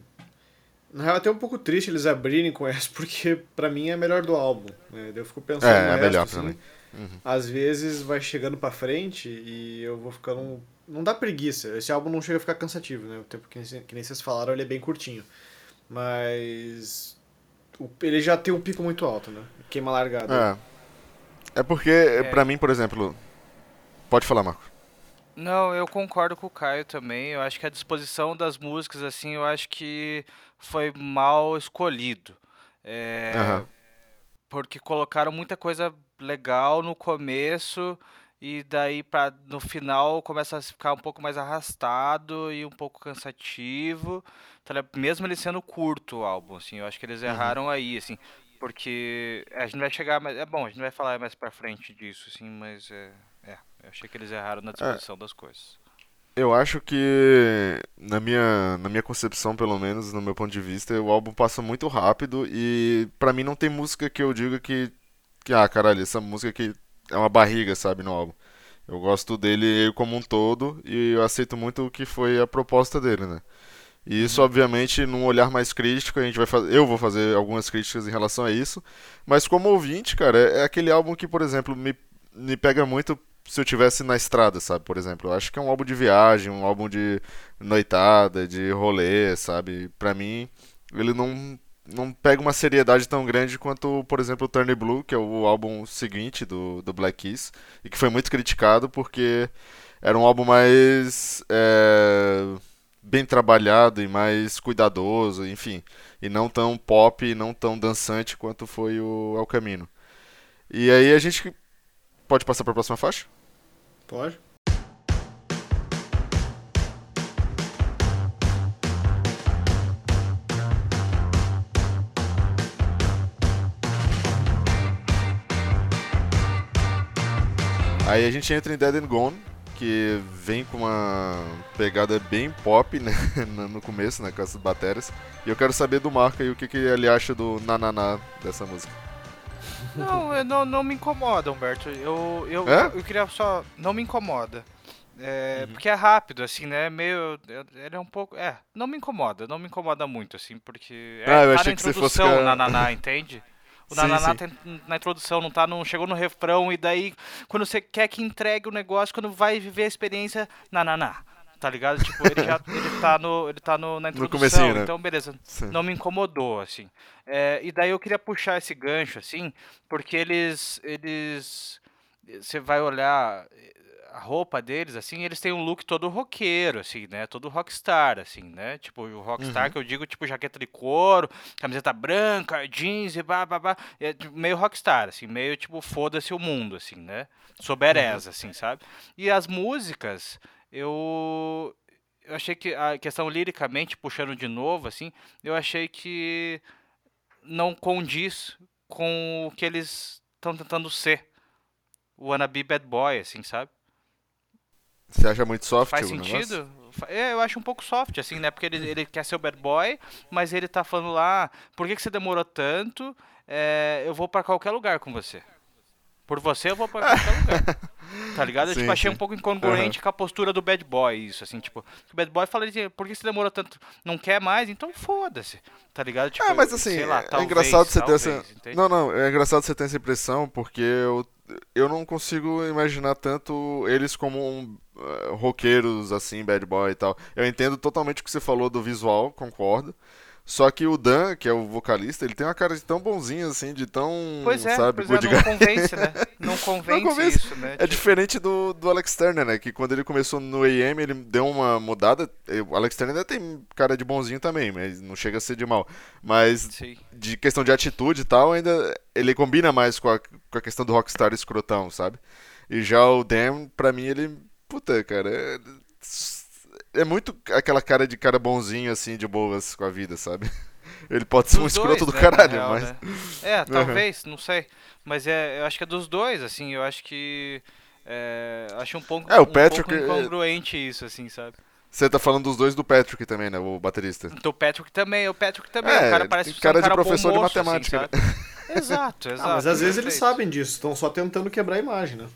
Na real, é até um pouco triste eles abrirem com essa, porque pra mim é a melhor do álbum. Né? Eu fico pensando É, é resto, melhor assim, pra mim. Uhum. Às vezes vai chegando pra frente e eu vou ficando. Não dá preguiça. Esse álbum não chega a ficar cansativo, né? O tempo que, que nem vocês falaram, ele é bem curtinho. Mas. Ele já tem um pico muito alto, né? Queima largada. É. É porque, pra mim, por exemplo. Pode falar, Marco. Não, eu concordo com o Caio também. Eu acho que a disposição das músicas, assim, eu acho que foi mal escolhido. É, Aham. Porque colocaram muita coisa legal no começo e daí para no final começa a ficar um pouco mais arrastado e um pouco cansativo, tá mesmo ele sendo curto o álbum, assim, eu acho que eles uhum. erraram uhum. aí, assim, porque a gente vai chegar, mais, é bom, a gente vai falar mais para frente disso, assim, mas é, é, eu achei que eles erraram na disposição é. das coisas. Eu acho que, na minha, na minha concepção, pelo menos, no meu ponto de vista, o álbum passa muito rápido e para mim não tem música que eu diga que, que, ah, caralho, essa música aqui é uma barriga, sabe, no álbum. Eu gosto dele como um todo e eu aceito muito o que foi a proposta dele, né? E isso, uhum. obviamente, num olhar mais crítico, a gente vai fazer. Eu vou fazer algumas críticas em relação a isso. Mas como ouvinte, cara, é, é aquele álbum que, por exemplo, me, me pega muito se eu tivesse na estrada, sabe? Por exemplo, eu acho que é um álbum de viagem, um álbum de noitada, de rolê, sabe? Pra mim, ele não não pega uma seriedade tão grande quanto, por exemplo, o Turn Blue, que é o álbum seguinte do, do Black Keys, e que foi muito criticado porque era um álbum mais é, bem trabalhado e mais cuidadoso, enfim, e não tão pop e não tão dançante quanto foi o El Camino. E aí a gente pode passar para a próxima faixa? Pode. Aí a gente entra em Dead and Gone, que vem com uma pegada bem pop né, no começo, né, com as baterias. E eu quero saber do Marco aí o que, que ele acha do nananá dessa música. Não, não, não me incomoda, Humberto. Eu, eu, é? eu queria só. Não me incomoda. É, uhum. Porque é rápido, assim, né? Meio. Ele é um pouco. É, não me incomoda, não me incomoda muito, assim, porque. É, ah, eu achei na que você fosse... na Naná, entende? O sim, Nananá sim. Tem, na introdução, não tá no, chegou no refrão, e daí, quando você quer que entregue o negócio, quando vai viver a experiência, Nananá tá ligado? Tipo, ele já ele tá, no, ele tá no, na introdução, no né? então beleza, Sim. não me incomodou, assim. É, e daí eu queria puxar esse gancho, assim, porque eles, eles, você vai olhar a roupa deles, assim, eles têm um look todo roqueiro, assim, né? Todo rockstar, assim, né? Tipo, o rockstar uhum. que eu digo, tipo, jaqueta de couro, camiseta branca, jeans e blá, blá, blá. É meio rockstar, assim, meio, tipo, foda-se o mundo, assim, né? Sobereza, uhum. assim, sabe? E as músicas eu, eu achei que a questão liricamente, puxando de novo, assim, eu achei que não condiz com o que eles estão tentando ser. O wannabe bad boy, assim, sabe? Você acha muito soft Faz sentido? É, eu acho um pouco soft, assim, né? Porque ele, ele quer ser o bad boy, mas ele tá falando lá, por que, que você demorou tanto? É, eu vou para qualquer lugar com você. Por você eu vou pra qualquer lugar. Tá ligado? Eu sim, tipo, achei sim. um pouco incongruente uhum. com a postura do bad boy, isso, assim, tipo, o bad boy fala assim, por que você demorou tanto? Não quer mais? Então foda-se. Tá ligado? Tipo, é, mas assim, lá, é talvez, engraçado você talvez, ter essa. Entende? Não, não, é engraçado você ter essa impressão, porque eu, eu não consigo imaginar tanto eles como um, uh, roqueiros, assim, bad boy e tal. Eu entendo totalmente o que você falou do visual, concordo. Só que o Dan, que é o vocalista, ele tem uma cara de tão bonzinho assim, de tão. Pois é, sabe, pois é, não convence, né? Não convence, não convence. isso, né? É tipo... diferente do, do Alex Turner, né? Que quando ele começou no AM, ele deu uma mudada. O Alex Turner ainda tem cara de bonzinho também, mas não chega a ser de mal. Mas Sim. de questão de atitude e tal, ainda ele combina mais com a, com a questão do rockstar escrotão, sabe? E já o Dan, pra mim, ele. Puta, cara. É é muito aquela cara de cara bonzinho, assim, de boas com a vida, sabe? Ele pode ser dos um escroto do né, caralho, real, mas. Né? É, talvez, uhum. não sei. Mas é, eu acho que é dos dois, assim, eu acho que. É, acho um pouco, é, o Patrick, um pouco incongruente isso, assim, sabe? Você tá falando dos dois do Patrick também, né? O baterista. Do Patrick também, o Patrick também. É, o cara parece cara um de professor de matemática. Assim, né? exato, exato. Ah, mas às vezes eles sabem disso, estão só tentando quebrar a imagem, né?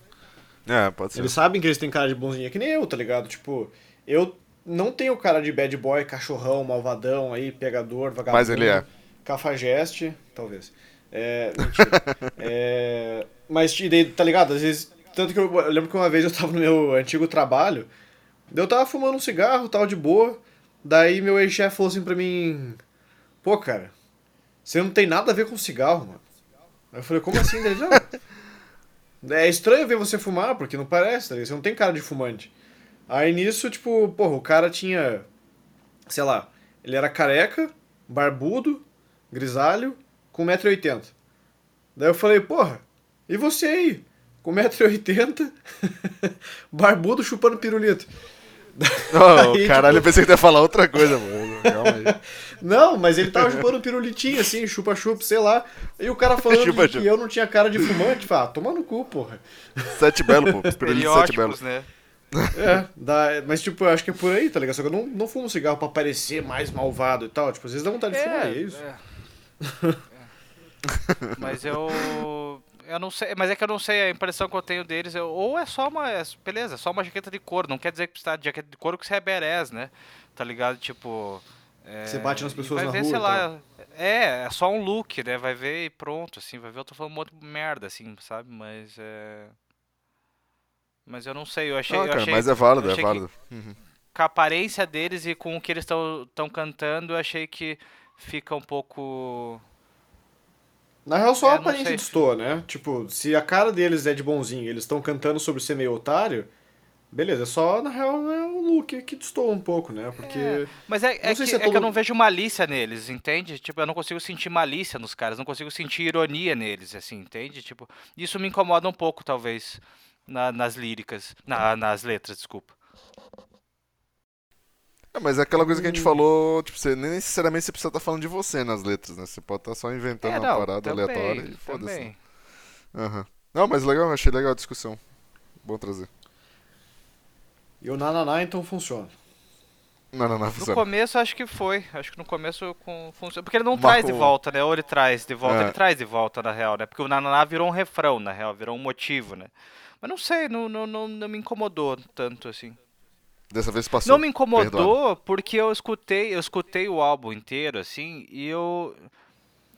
É, pode ser. Eles sabem que eles têm cara de bonzinho, é que nem eu, tá ligado? Tipo, eu não tem o cara de bad boy, cachorrão, malvadão aí, pegador, vagabundo. Mas ele é. Cafajeste, talvez. É, mentira. é, mas, tá ligado? Às vezes, tanto que eu, eu, lembro que uma vez eu tava no meu antigo trabalho, eu tava fumando um cigarro, tal, de boa, daí meu ex-chefe falou assim pra mim, pô, cara, você não tem nada a ver com cigarro, mano. Aí eu falei, como assim? Ele, não. É estranho ver você fumar, porque não parece, tá ligado? Você não tem cara de fumante. Aí nisso, tipo, porra, o cara tinha, sei lá, ele era careca, barbudo, grisalho, com 1,80m. Daí eu falei, porra, e você aí? com 1,80m, barbudo chupando pirulito. Oh, Aí, caralho, tipo... eu pensei que ia falar outra coisa, mano. Calma aí. Não, mas ele tava chupando pirulitinho, assim, chupa-chupa, sei lá. E o cara falando chupa, que chupa. eu não tinha cara de fumante, fala, ah, toma no cu, porra. Sete belo, pô. Pirulito sete belo. né? É, dá, mas tipo, eu acho que é por aí, tá ligado? Só que eu não, não fumo cigarro pra parecer mais malvado e tal. Tipo, às vezes dá vontade de é, fumar, é isso. É. é. mas eu. Eu não sei, mas é que eu não sei, a impressão que eu tenho deles, eu, ou é só uma, é, beleza, só uma jaqueta de couro, não quer dizer que está de jaqueta de couro que você é berés, né? Tá ligado? Tipo, é, você bate nas pessoas na ver, rua. Sei lá, é, é só um look, né? Vai ver e pronto, assim, vai ver, eu tô falando um monte de merda, assim, sabe? Mas é. Mas eu não sei, eu achei. Ah, cara, eu achei mas é válido, é válido. Uhum. Com a aparência deles e com o que eles estão cantando, eu achei que fica um pouco. Na real, só é, a aparência destoa, né? Tipo, se a cara deles é de bonzinho eles estão cantando sobre ser meio otário, beleza, é só, na real, é o look que destoa um pouco, né? Porque. É, mas é, é, que, se é, todo... é, que, eu não vejo malícia neles, entende? Tipo, eu não consigo sentir malícia nos caras, não consigo sentir ironia neles, assim, entende? Tipo, isso me incomoda um pouco, talvez na, nas líricas, na, nas letras, desculpa. É, mas é aquela coisa que a gente hum. falou, tipo, você nem necessariamente você precisa estar tá falando de você nas letras, né? Você pode estar tá só inventando é, não, uma parada também, aleatória e foda-se. Uhum. Não, mas legal, achei legal a discussão. Bom trazer. E o Nananá então funciona. Não, não, não, funciona. No começo acho que foi. Acho que no começo com, funciona. Porque ele não Marco... traz de volta, né? Ou ele traz de volta, é. ele traz de volta, na real, né? Porque o Nananá virou um refrão, na real, virou um motivo, né? Mas não sei, não, não, não, não me incomodou tanto assim. Dessa vez passou. Não me incomodou porque eu escutei, eu escutei o álbum inteiro, assim, e eu.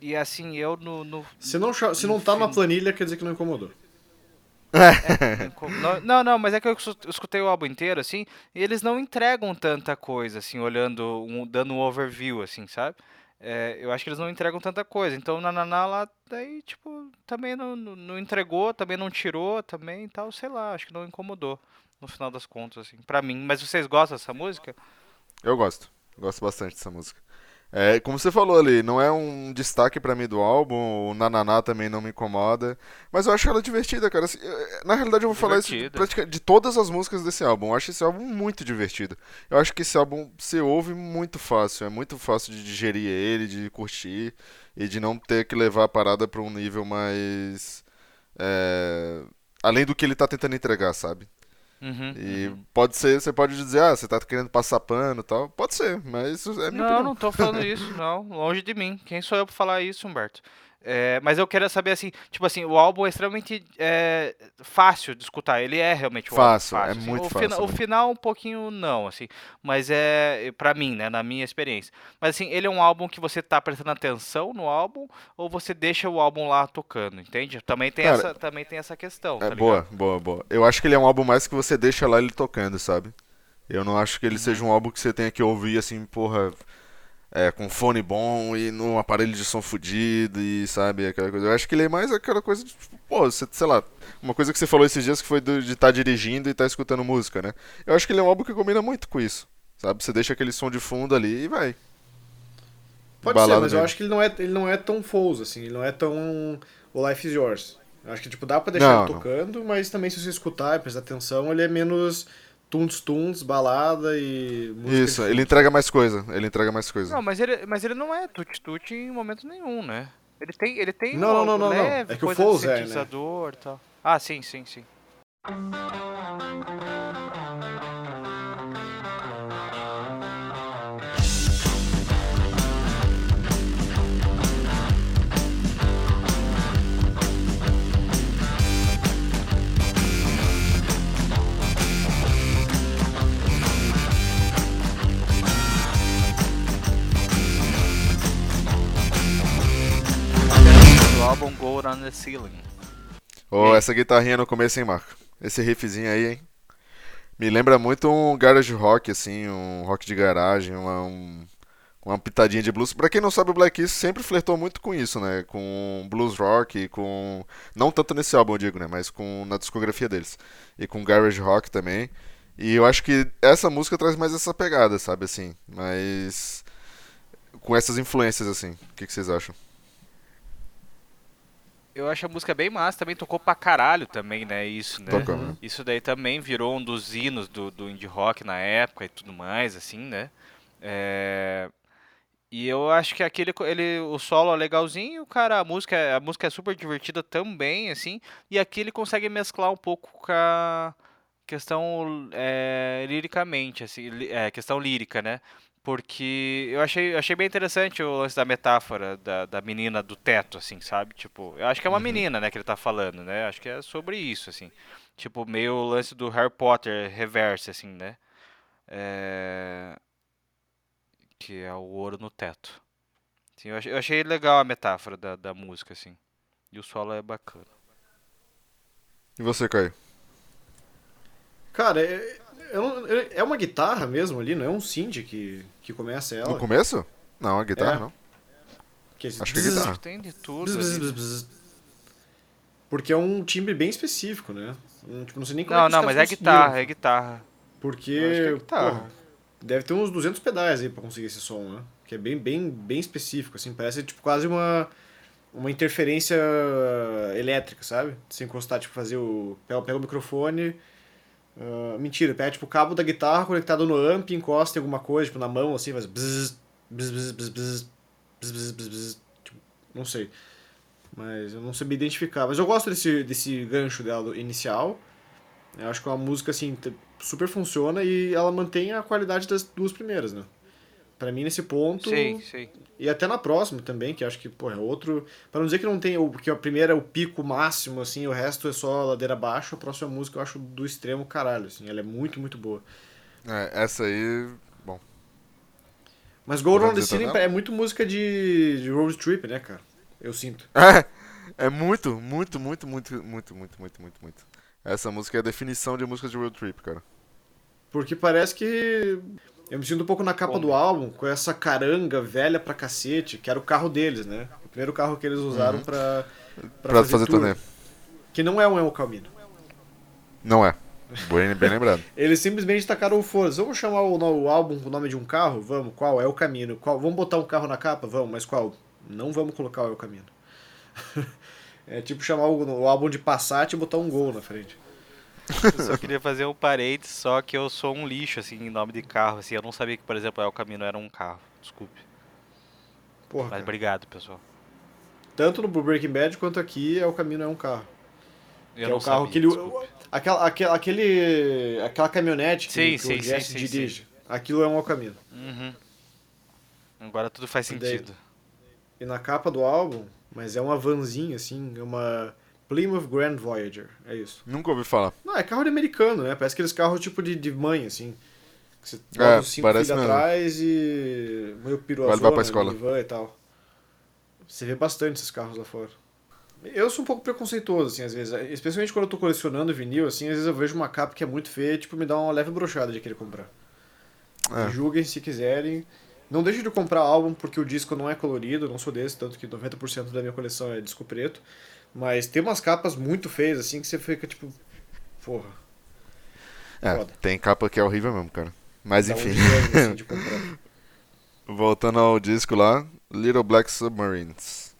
E assim, eu no. no se não, se não tá na planilha, quer dizer que não incomodou. É, não, não, mas é que eu escutei o álbum inteiro, assim, e eles não entregam tanta coisa, assim, olhando, um, dando um overview, assim, sabe? É, eu acho que eles não entregam tanta coisa. Então, na Naná lá, daí, tipo, também não, não, não entregou, também não tirou, também tal, sei lá, acho que não incomodou, no final das contas, assim, pra mim. Mas vocês gostam dessa música? Eu gosto, gosto bastante dessa música. É, como você falou ali, não é um destaque para mim do álbum, o Nananá também não me incomoda, mas eu acho ela divertida, cara. Assim, na realidade, eu vou falar isso de, de todas as músicas desse álbum. Eu acho esse álbum muito divertido. Eu acho que esse álbum você ouve muito fácil, é muito fácil de digerir ele, de curtir e de não ter que levar a parada para um nível mais. É, além do que ele tá tentando entregar, sabe? Uhum, e uhum. pode ser, você pode dizer, ah, você tá querendo passar pano e tal. Pode ser, mas isso é minha Não, opinião. não tô falando isso, não. Longe de mim. Quem sou eu pra falar isso, Humberto? É, mas eu quero saber assim, tipo assim, o álbum é extremamente é, fácil de escutar. Ele é realmente um fácil, fácil. é assim. muito o fácil. Fina, o final um pouquinho não, assim, mas é para mim, né, na minha experiência. Mas assim, ele é um álbum que você tá prestando atenção no álbum ou você deixa o álbum lá tocando, entende? Também tem Cara, essa, também tem essa questão. É tá boa, boa, boa. Eu acho que ele é um álbum mais que você deixa lá ele tocando, sabe? Eu não acho que ele uhum. seja um álbum que você tenha que ouvir assim, porra é, com fone bom e num aparelho de som fudido e sabe, aquela coisa. Eu acho que ele é mais aquela coisa de, tipo, pô, você, sei lá, uma coisa que você falou esses dias que foi de estar tá dirigindo e estar tá escutando música, né? Eu acho que ele é um álbum que combina muito com isso, sabe? Você deixa aquele som de fundo ali e vai. Pode ser, mas mesmo. eu acho que ele não é, ele não é tão Foles, assim, ele não é tão o Life is Yours. Eu acho que, tipo, dá pra deixar não, ele tocando, não. mas também se você escutar e prestar atenção, ele é menos tuns tuns, balada e Isso, ele entrega mais coisa, ele entrega mais coisa. Não, mas ele, mas ele não é tut tut em momento nenhum, né? Ele tem, ele tem não, um não, não, leve, não. É que o Foles é, né? tal. Ah, sim, sim, sim. Álbum Gold on the Ceiling. Oh, essa guitarrinha no começo, hein, Marco? Esse riffzinho aí, hein? Me lembra muito um garage rock, assim, um rock de garagem, uma, um, uma pitadinha de blues. Pra quem não sabe, o Black Keys sempre flertou muito com isso, né? Com blues rock, com... Não tanto nesse álbum, eu digo, né? Mas com na discografia deles. E com garage rock também. E eu acho que essa música traz mais essa pegada, sabe, assim. Mas... Com essas influências, assim. O que, que vocês acham? Eu acho a música bem massa, também tocou pra caralho também, né? Isso, né? Tocou, né? Isso daí também virou um dos hinos do, do indie rock na época e tudo mais, assim, né? É... E eu acho que aquele ele o solo é legalzinho, cara, a música, a música é super divertida também, assim, e aqui ele consegue mesclar um pouco com a questão é, liricamente, assim, é, questão lírica, né? Porque eu achei, achei bem interessante o lance da metáfora da, da menina do teto, assim, sabe? Tipo, eu acho que é uma Uhum. menina, né, que ele tá falando, né? Acho que é sobre isso, assim. Tipo, meio o lance do Harry Potter reverso, assim, né? É... Que é o ouro no teto. Sim, eu achei, eu achei legal a metáfora da, da música, assim. E o solo é bacana. E você, Caio? Cara, é, é- é uma guitarra mesmo ali, não é um synth que, que começa ela. No começo? Não, a guitarra É. não. Que esse Acho que é guitarra. Acho que tem de tudo bzz, bzz, bzz. Porque é um timbre bem específico, né? Não, tipo, não sei nem como Não, é que os não, mas é guitarra, é guitarra. Porque, Eu acho que é guitarra. porra, deve ter uns 200 pedais aí pra conseguir esse som, né? Que é bem, bem, bem específico, assim. Parece, tipo, quase uma, uma interferência elétrica, sabe? Se encostar, tipo, fazer o... Pega, pega o microfone... Uh, mentira, é tipo o cabo da guitarra conectado no amp, encosta em alguma coisa, tipo na mão, assim, faz bzz, bzz, bzz, bzz, bzz, bzz, bzz, tipo, não sei. Mas eu não sabia identificar. Mas eu gosto desse, desse gancho dela inicial. Eu acho que é uma música, assim, super funciona e ela mantém a qualidade das duas primeiras, né? Pra mim, nesse ponto. Sim, sim. E até na próxima também, que acho que, pô, é outro. Pra não dizer que não tem. o- Que a primeira é o pico máximo, assim, o resto é só ladeira abaixo. A próxima música eu acho do extremo caralho, assim. Ela é muito, muito boa. É, essa aí. Bom. Mas Go Around the também? é muito música de, de road trip, né, cara? Eu sinto. É, é muito, muito, muito, muito, muito, muito, muito, muito, muito. Essa música é a definição de música de road trip, cara. Porque parece que. Eu me sinto um pouco na capa do álbum, com essa caranga velha pra cacete, que era o carro deles, né? O primeiro carro que eles usaram pra, pra, Uhum. Pra fazer tour. turnê. Que não é um El Camino. Não é. Bem, bem lembrado. Eles simplesmente tacaram o foda Vamos chamar o, o álbum com o nome de um carro? Vamos. Qual? É o Camino. Qual? Vamos botar um carro na capa? Vamos. Mas qual? Não vamos colocar o El Camino. é tipo chamar o, o álbum de Passat e botar um gol na frente. Eu só queria fazer um parênteses, só que eu sou um lixo, assim, em nome de carro, assim. Eu não sabia que, por exemplo, El Camino era um carro. Desculpe. Porra, Mas cara. obrigado, pessoal. Tanto no Breaking Bad quanto aqui, é o Camino é um carro. Eu que é o carro sabia, que ele. desculpe. Aquela, aquela, aquele, aquela caminhonete que, Sim, que sim, o Jesse sim, dirige. Aquilo é um El Camino. Uhum. Agora tudo faz E daí- sentido. E na capa do álbum, mas é uma vanzinha, assim, é uma Plymouth Grand Voyager. É isso. Nunca ouvi falar. Não, é carro de americano, né? Parece aqueles carros tipo de, de mãe, assim. Que você bota É, cinco filhos atrás e. meio Vai piruazona, levar pra escola. e tal. Você vê bastante esses carros lá fora. Eu sou um pouco preconceituoso, assim, às vezes. Especialmente quando eu tô colecionando vinil, assim, às vezes eu vejo uma capa que é muito feia, tipo, me dá uma leve brochada de querer comprar. É. Julguem se quiserem. Não deixe de comprar álbum porque o disco não é colorido, não sou desse, tanto que 90% da minha coleção é disco preto. Mas tem umas capas muito feias, assim, que você fica tipo. Porra. É, Foda. tem capa que é horrível mesmo, cara. Mas dá um enfim. desânimo, assim. Voltando ao disco lá, Little Black Submarines.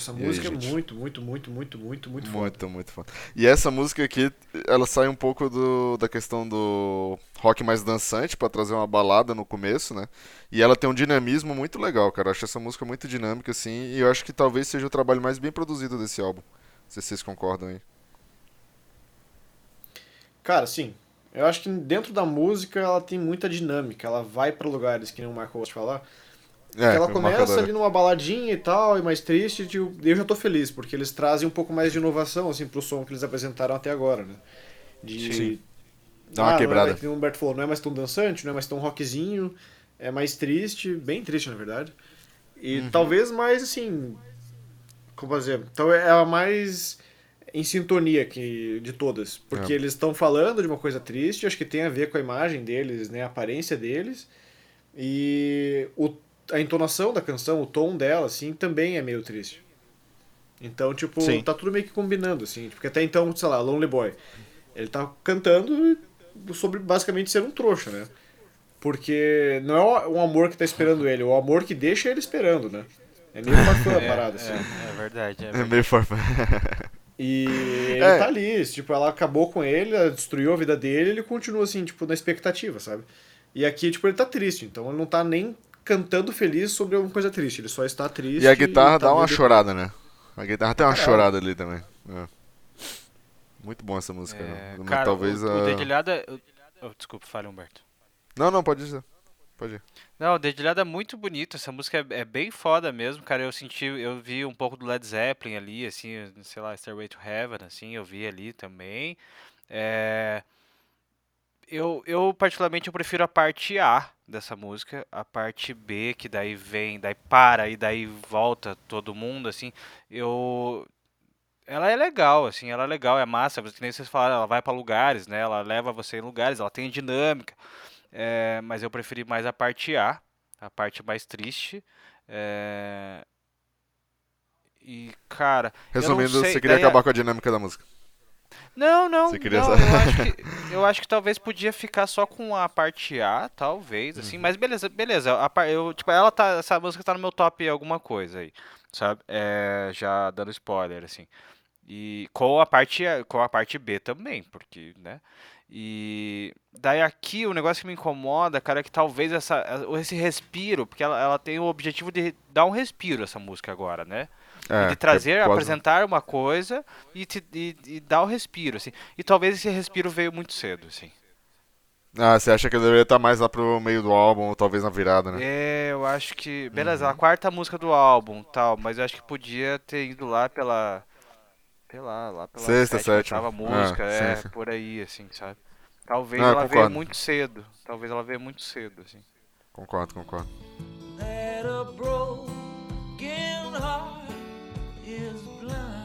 Essa aí, música gente? é muito, muito, muito, muito, muito, muito foda. Muito, muito foda. E essa música aqui, ela sai um pouco do, da questão do rock mais dançante, pra trazer uma balada no começo, né? E ela tem um dinamismo muito legal, cara. Eu acho essa música muito dinâmica, assim, e eu acho que talvez seja o trabalho mais bem produzido desse álbum. Não sei se vocês concordam aí. Cara, sim. Eu acho que dentro da música ela tem muita dinâmica. Ela vai pra lugares que nem o gosta de falar. É, ela começa ali numa baladinha e tal, e mais triste, tipo, eu já tô feliz, porque eles trazem um pouco mais de inovação, assim, pro som que eles apresentaram até agora, né? De... Sim. Dá uma Ah, quebrada. Não é, que nem o Humberto falou, não é mais tão dançante, não é mais tão rockzinho, é mais triste, bem triste, na verdade. E Uhum. talvez mais, assim, como fazer, então é a mais em sintonia que, de todas, porque É. eles estão falando de uma coisa triste, acho que tem a ver com a imagem deles, né, a aparência deles, e o a entonação da canção, o tom dela, assim, também é meio triste. Então, tipo, Sim. tá tudo meio que combinando, assim. Porque até então, sei lá, Lonely Boy. Ele tá cantando sobre basicamente ser um trouxa, né? Porque não é um amor que tá esperando ele, é o amor que deixa ele esperando, né? É meio farfã a parada, assim. É, é verdade. É É meio farfã. E ele É. tá ali, tipo, ela acabou com ele, ela destruiu a vida dele, ele continua assim, tipo, na expectativa, sabe? E aqui, tipo, ele tá triste, então ele não tá nem cantando feliz sobre alguma coisa triste, ele só está triste. E a guitarra tá dá uma meio chorada, né? A guitarra tem uma Caralho. chorada ali também. É. Muito bom essa música. É, né? Cara, talvez o, a... o Dedilhada... oh, desculpa, fale, Humberto. Não, não, pode dizer. Pode ir. Não, o Dedilhado é muito bonito, essa música é, é bem foda mesmo, cara, eu senti, eu vi um pouco do Led Zeppelin ali, assim, sei lá, Stairway to Heaven, assim, eu vi ali também. É, particularmente eu prefiro a parte A dessa música, a parte B, que daí vem, daí para e daí volta todo mundo, assim, eu... Ela é legal, assim, ela é legal, é massa, que nem vocês falaram, ela vai pra lugares, né, ela leva você em lugares, ela tem dinâmica, é, mas eu preferi mais a parte A, a parte mais triste. é, E, cara. Resumindo, sei, você queria daí acabar com a dinâmica da música. Não, não. Você queria não eu, acho que, eu acho que talvez podia ficar só com a parte A, talvez, assim. Uhum. Mas beleza, beleza. A, eu, tipo, ela tá, essa música tá no meu top alguma coisa aí, sabe? É, já dando spoiler, assim. E com a parte A- com a parte B também, porque, né? E daí aqui o negócio que me incomoda, cara, é que talvez essa, esse respiro, porque ela, ela tem o objetivo de dar um respiro essa música agora, né? É, de que é trazer, quase- apresentar uma coisa e, te, e, e dar o respiro, assim. E talvez esse respiro veio muito cedo, assim. Ah, você acha que eu deveria estar mais lá pro meio do álbum, ou talvez na virada, né? É, eu acho que. Beleza, Uhum. a quarta música do álbum tal, mas eu acho que podia ter ido lá pela. Sei lá, pela Sexta, sétima, sétima. oitava música, Ah, é, sim, sim. por aí, assim, sabe? Talvez Ah, ela veio concordo. muito cedo. Talvez ela veio muito cedo, assim. Concordo, concordo. that a broken heart is blind.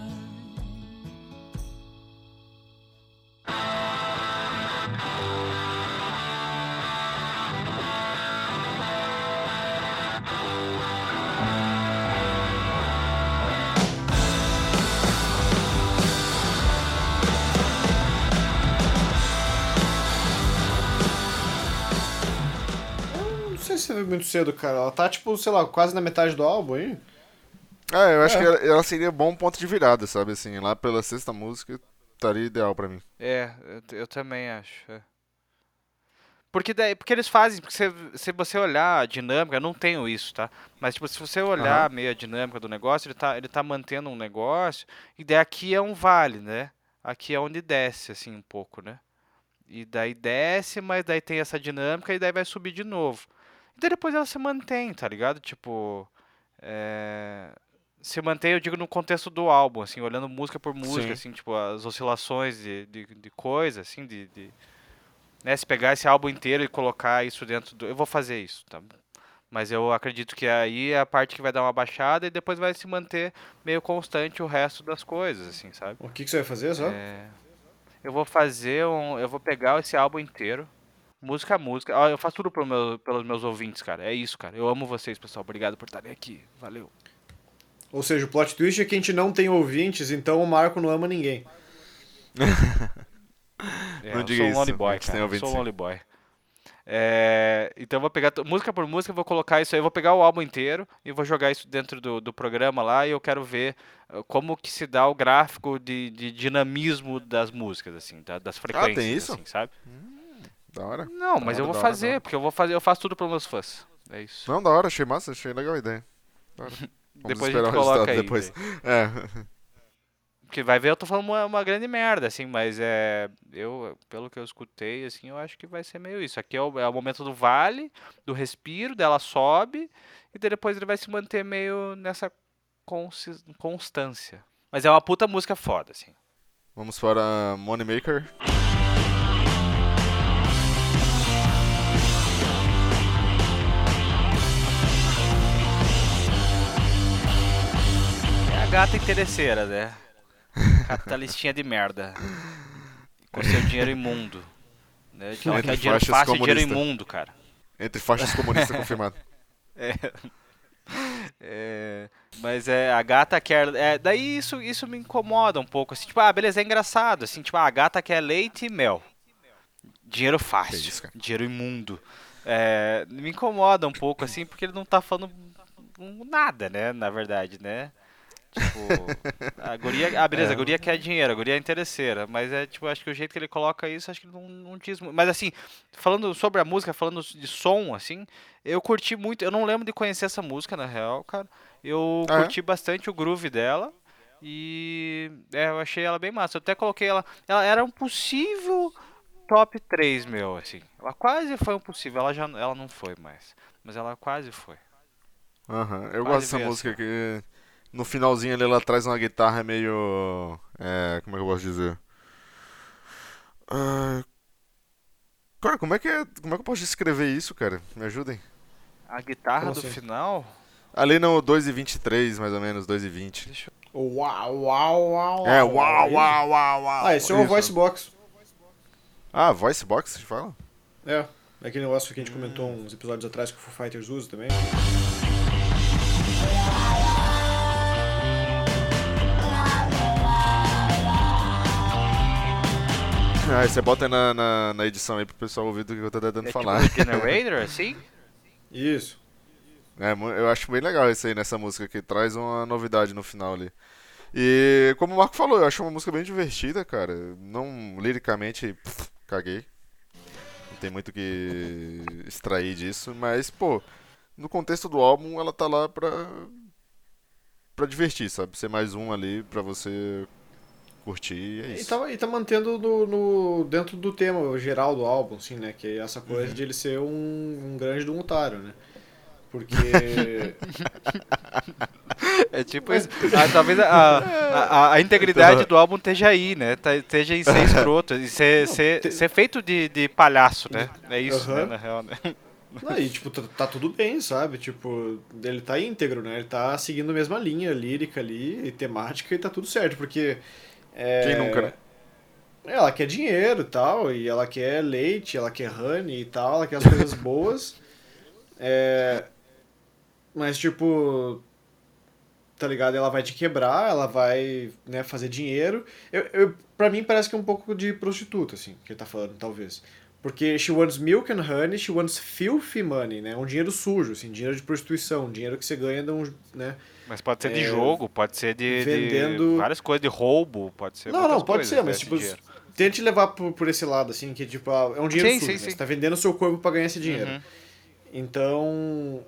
É muito cedo, cara. Ela tá, tipo, sei lá, quase na metade do álbum aí. É, eu acho É. que ela, seria bom ponto de virada, sabe? Assim, lá pela sexta música estaria ideal pra mim. É, eu, eu também acho. é. Porque, daí, porque eles fazem, porque se, se você olhar a dinâmica, eu não tenho isso, tá? Mas tipo, se você olhar meio a dinâmica do negócio, ele tá, ele tá mantendo um negócio, e daí aqui é um vale, né? Aqui é onde desce, assim, um pouco, né? E daí desce, mas daí tem essa dinâmica e daí vai subir de novo. E daí depois ela se mantém, tá ligado? Tipo. É... Se mantém, eu digo, no contexto do álbum, assim, olhando música por música, Sim. assim, tipo, as oscilações de, de, de coisa, assim, de, de- né, se pegar esse álbum inteiro e colocar isso dentro do... Eu vou fazer isso, tá? Mas eu acredito que aí é a parte que vai dar uma baixada e depois vai se manter meio constante o resto das coisas, assim, sabe? O que, que você vai fazer, só? É, eu vou fazer um. Eu vou pegar esse álbum inteiro. Música a música. Eu faço tudo pro meu, pelos meus ouvintes, cara. É isso, cara. Eu amo vocês, pessoal. Obrigado por estarem aqui. Valeu. Ou seja, o plot twist é que a gente não tem ouvintes, então o Marco não ama ninguém. É, Não eu diga sou um isso, lonely a boy, tem cara. Eu sou um lonely boy. É, então eu vou pegar música por música, vou colocar isso aí, eu vou pegar o álbum inteiro e vou jogar isso dentro do, do programa lá e eu quero ver uh, como que se dá o gráfico de, de dinamismo das músicas, assim, da- das frequências, isso? assim, sabe? Da hora. Não, Da mas hora, eu vou fazer, hora. porque eu vou fazer, eu faço tudo pelos meus fãs. É isso. Não, da hora, achei massa, achei legal a ideia. Da hora. Vamos depois a gente o coloca aí. depois. É. Porque vai ver, eu tô falando uma, uma grande merda, assim, mas é. Eu, pelo que eu escutei, assim, eu acho que vai ser meio isso. Aqui é o, é o momento do vale, do respiro, dela sobe, e depois ele vai se manter meio nessa consi- constância. Mas é uma puta música foda, assim. Vamos para Moneymaker. É gata interesseira, né? Capitalistinha de merda. Com seu dinheiro imundo. Né? Ela Entre quer dinheiro fácil e dinheiro imundo, cara. Entre faixas comunistas confirmado. É. É, mas é a gata quer. É, daí isso, isso me incomoda um pouco. Assim, tipo, ah, beleza, é engraçado. Assim, tipo, ah, a gata quer leite e mel. Dinheiro fácil. Isso, dinheiro imundo. É, me incomoda um pouco, assim, porque ele não tá falando nada, né? Na verdade, né? Tipo, a guria, ah, beleza, a guria quer dinheiro, a guria é interesseira, mas é tipo, acho que o jeito que ele coloca isso, acho que não, não diz muito. Mas assim, falando sobre a música, falando de som, assim, eu curti muito, eu não lembro de conhecer essa música, na real, cara. Eu Ah, é? curti bastante o groove dela e é, eu achei ela bem massa. Eu até coloquei ela, ela era um possível top 3 meu, assim. Ela quase foi um possível, ela já ela não foi mais, mas ela quase foi. Aham, Eu Quase gosto dessa música assim. que no finalzinho ali ela traz uma guitarra meio. É, como é que eu posso dizer? Ah, cara, como é que é, como é que eu posso descrever isso, cara? Me ajudem. A guitarra Como do assim? final, Ali no 2 e 23, mais ou menos, 2 e 20. deixa eu Uau, uau, uau. É, uau, uau, uau, uau. Ah, esse é o voice box. Ah, voice box, você fala? É, é aquele negócio que a gente comentou uns episódios atrás que o Foo Fighters usa também. Ah, você bota aí na, na, na edição aí pro pessoal ouvir do que eu tô tentando É falar. tipo generator, assim? Isso. É, eu acho bem legal isso aí nessa música que traz uma novidade no final ali. E como o Marco falou, eu acho uma música bem divertida, cara. Não liricamente, pff, caguei. Não tem muito o que extrair disso, mas pô, no contexto do álbum ela tá lá pra pra divertir, sabe? Ser mais um ali pra você curtir, e é E isso. tá, e tá mantendo no, no- dentro do tema geral do álbum, assim, né? Que é essa coisa de ele ser um, um grande de otário, né? Porque. É tipo isso. Ah, talvez a, a, a- a integridade do álbum esteja aí, né? Tá- Esteja em ser escroto, em ser, ser, te- ser feito de, de palhaço, né? É isso, né, Aham. na real, né? Não, e tipo, tá, tá tudo bem, sabe? Tipo, ele tá íntegro, né? Ele tá seguindo a mesma linha lírica ali, e temática, e tá tudo certo, porque. É, Quem nunca, né? Ela quer dinheiro e tal, e ela quer leite, ela quer honey e tal, ela quer as coisas boas. É, mas, tipo, tá ligado? Ela vai te quebrar, ela vai né, fazer dinheiro. Eu, eu, pra mim parece que é um pouco de prostituta, assim, que ele tá falando, talvez. Porque she wants milk and honey, she wants filthy money, né? Um dinheiro sujo, assim, dinheiro de prostituição, dinheiro que você ganha de um, né? Mas pode ser de É, jogo, pode ser de, de vendendo- várias coisas, de roubo, pode ser Não, não, pode coisas, ser, né, mas tipo, dinheiro. tente levar por, por esse lado, assim, que tipo, ah, é um dinheiro Sim, sujo, sim, né? sim. Você tá vendendo o seu corpo pra ganhar esse dinheiro. Uhum. Então,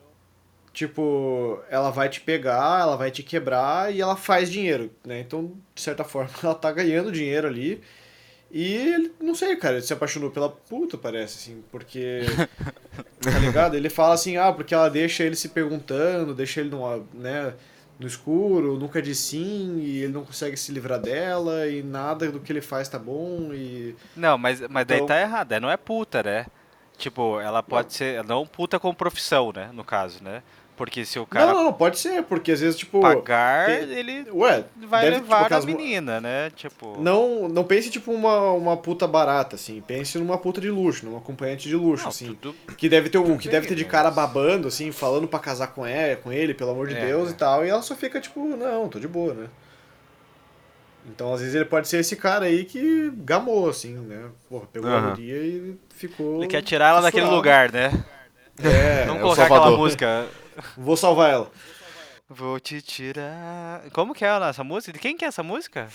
tipo, ela vai te pegar, ela vai te quebrar e ela faz dinheiro, né? Então, de certa forma, ela tá ganhando dinheiro ali. E ele, não sei, cara, ele se apaixonou pela puta, parece, assim, porque. tá ligado? Ele fala assim, ah, porque ela deixa ele se perguntando, deixa ele no, né, no escuro, nunca diz sim, e ele não consegue se livrar dela, e nada do que ele faz tá bom, e. Não, mas, mas daí Então- tá errado, é, não é puta, né? Tipo, ela pode ser, não puta com profissão, né, no caso, né? Porque se o cara Não, não, não, pode ser, porque às vezes, tipo. pagar, tem- ele Ué, vai deve, tipo, levar a aquelas mo- menina, né? Tipo, Não, não pense tipo uma, uma puta barata, assim. Pense numa puta de luxo, numa acompanhante de luxo, não, assim. tudo Que deve ter um, que bem, deve ter de cara babando, assim, falando pra casar com ele, com ele, pelo amor de É, Deus é. e tal. E ela só fica tipo, não, tô de boa, né? Então, às vezes ele pode ser esse cara aí que gamou, assim, né? Porra, pegou a Aham. guria e ficou. ele quer tirar ela daquele lugar, né? É, Não é colocar aquela música. Vou salvar ela. Vou te tirar. Como que é essa música? De quem que é essa música?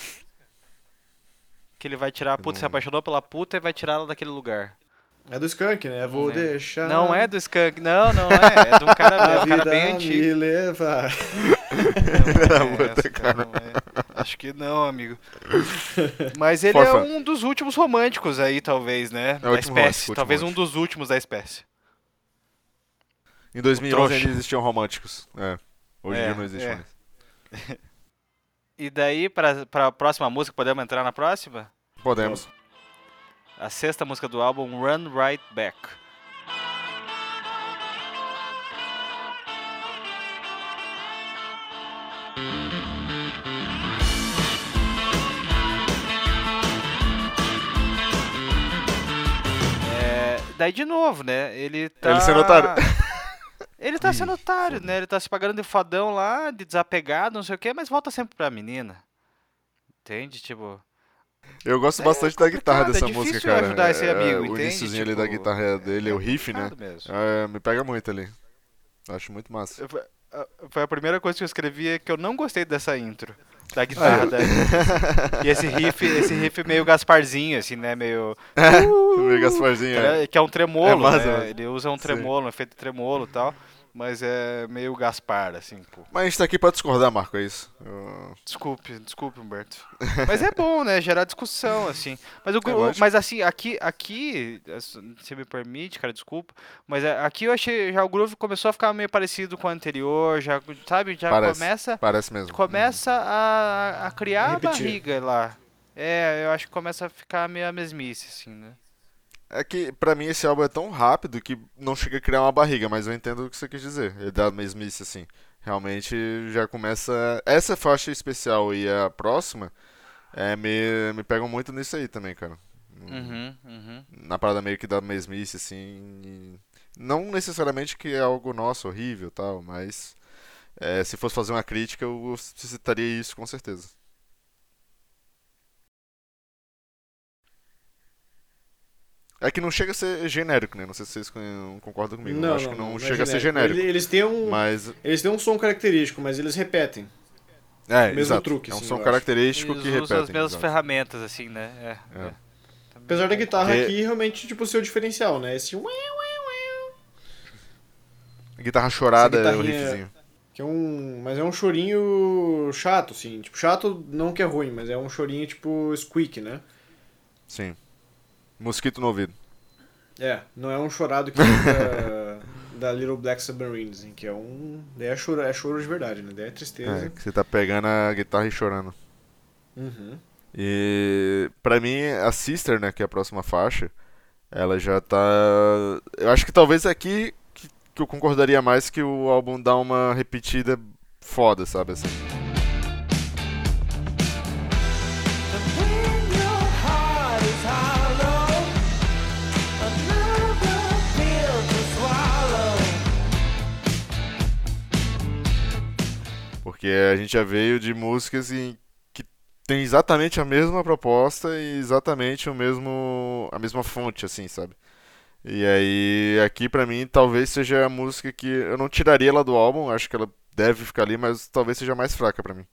Que ele vai tirar a puta, se apaixonou pela puta e vai tirar ela daquele lugar. É do Skank, né? Vou lembro. deixar. Não é do Skunk, não, não é. É de um cara, é um cara bem antigo. me levar. Não Era é essa, cara, não é. Acho que não, amigo. Mas ele Forfa. é um dos últimos românticos aí, talvez, né? É da espécie. romântico, talvez um dos últimos da espécie. Em 2011 trouxa. ainda existiam românticos. É. Hoje em É, dia não existe é. mais. E daí, pra, pra próxima música, podemos entrar na próxima? Podemos. A sexta música do álbum, Run Right Back. É, daí de novo, né? Ele tá. Ele sendo otário. Ele tá Ih, sendo otário, foda. né? Ele tá se pagando de fodão lá, de desapegado, não sei o quê, mas volta sempre pra menina. Entende? Tipo. Eu gosto É bastante da guitarra é dessa difícil música, cara. ajudar esse É, amigo, o entende? iniciozinho ali da Tipo, guitarra dele, o riff, né? É, me pega muito ali. Acho muito massa. Foi a- primeira coisa que eu escrevi é que eu não gostei dessa intro. Da guitarra da E esse riff, esse riff meio Gasparzinho, assim, né? Meio. Meio Gasparzinho, é. Que é um tremolo, É massa, né? Ele usa um tremolo, um efeito tremolo e tal. Mas é meio Gaspar, assim, pô. Mas a gente tá aqui pra discordar, Marco, é isso. Eu- Desculpe, desculpe, Humberto. Mas é bom, né? Gerar discussão, assim. Mas, o, É mas assim, aqui, aqui, se me permite, cara, desculpa. Mas é, aqui eu achei, já o groove começou a ficar meio parecido com o anterior, já, sabe? Já Parece. começa, Parece mesmo. começa a, a criar a barriga lá. É, eu acho que começa a ficar meio a mesmice, assim, né? É que pra mim esse álbum é tão rápido que não chega a criar uma barriga, mas eu entendo o que você quis dizer. Ele dá mesmice assim. Realmente já começa. Essa faixa especial e a próxima é, me, me pegam muito nisso aí também, cara. Uhum, uhum. Na parada meio que da mesmice, assim. Não necessariamente que é algo nosso, horrível e tal, mas é, se fosse fazer uma crítica, eu citaria isso com certeza. É que não chega a ser genérico, né? Não sei se vocês con- concordam comigo. eu acho que não, é chega a ser genérico. Ele- Eles têm um, Mas. eles têm um som característico, mas eles repetem. É, Mesmo exato. truque, é um assim, som característico Eles que usam repetem. as mesmas exato. ferramentas, assim, né? É. É. é. Apesar da guitarra Porque- aqui realmente, tipo, ser o diferencial, né? Esse ué, Guitarra chorada é o riffzinho. que é um, mas é um chorinho chato, assim, tipo, chato não que é ruim, mas é um chorinho tipo squeak, né? Sim. Mosquito no ouvido. É, não é um chorado que da Little Black Submarine, assim, que é um, daí é choro, é choro de verdade, né? Daí é É, tristeza. que você tá pegando a guitarra e chorando. Uhum. E pra mim, a Sister, né, que é a próxima faixa, ela já tá. Eu acho que talvez aqui que, que eu concordaria mais que o álbum dá uma repetida foda, sabe assim. Porque a gente já veio de músicas em que tem exatamente a mesma proposta e exatamente o mesmo a mesma fonte assim, sabe? E aí aqui pra mim talvez seja a música que eu não tiraria ela do álbum, acho que ela deve ficar ali, mas talvez seja mais fraca pra mim.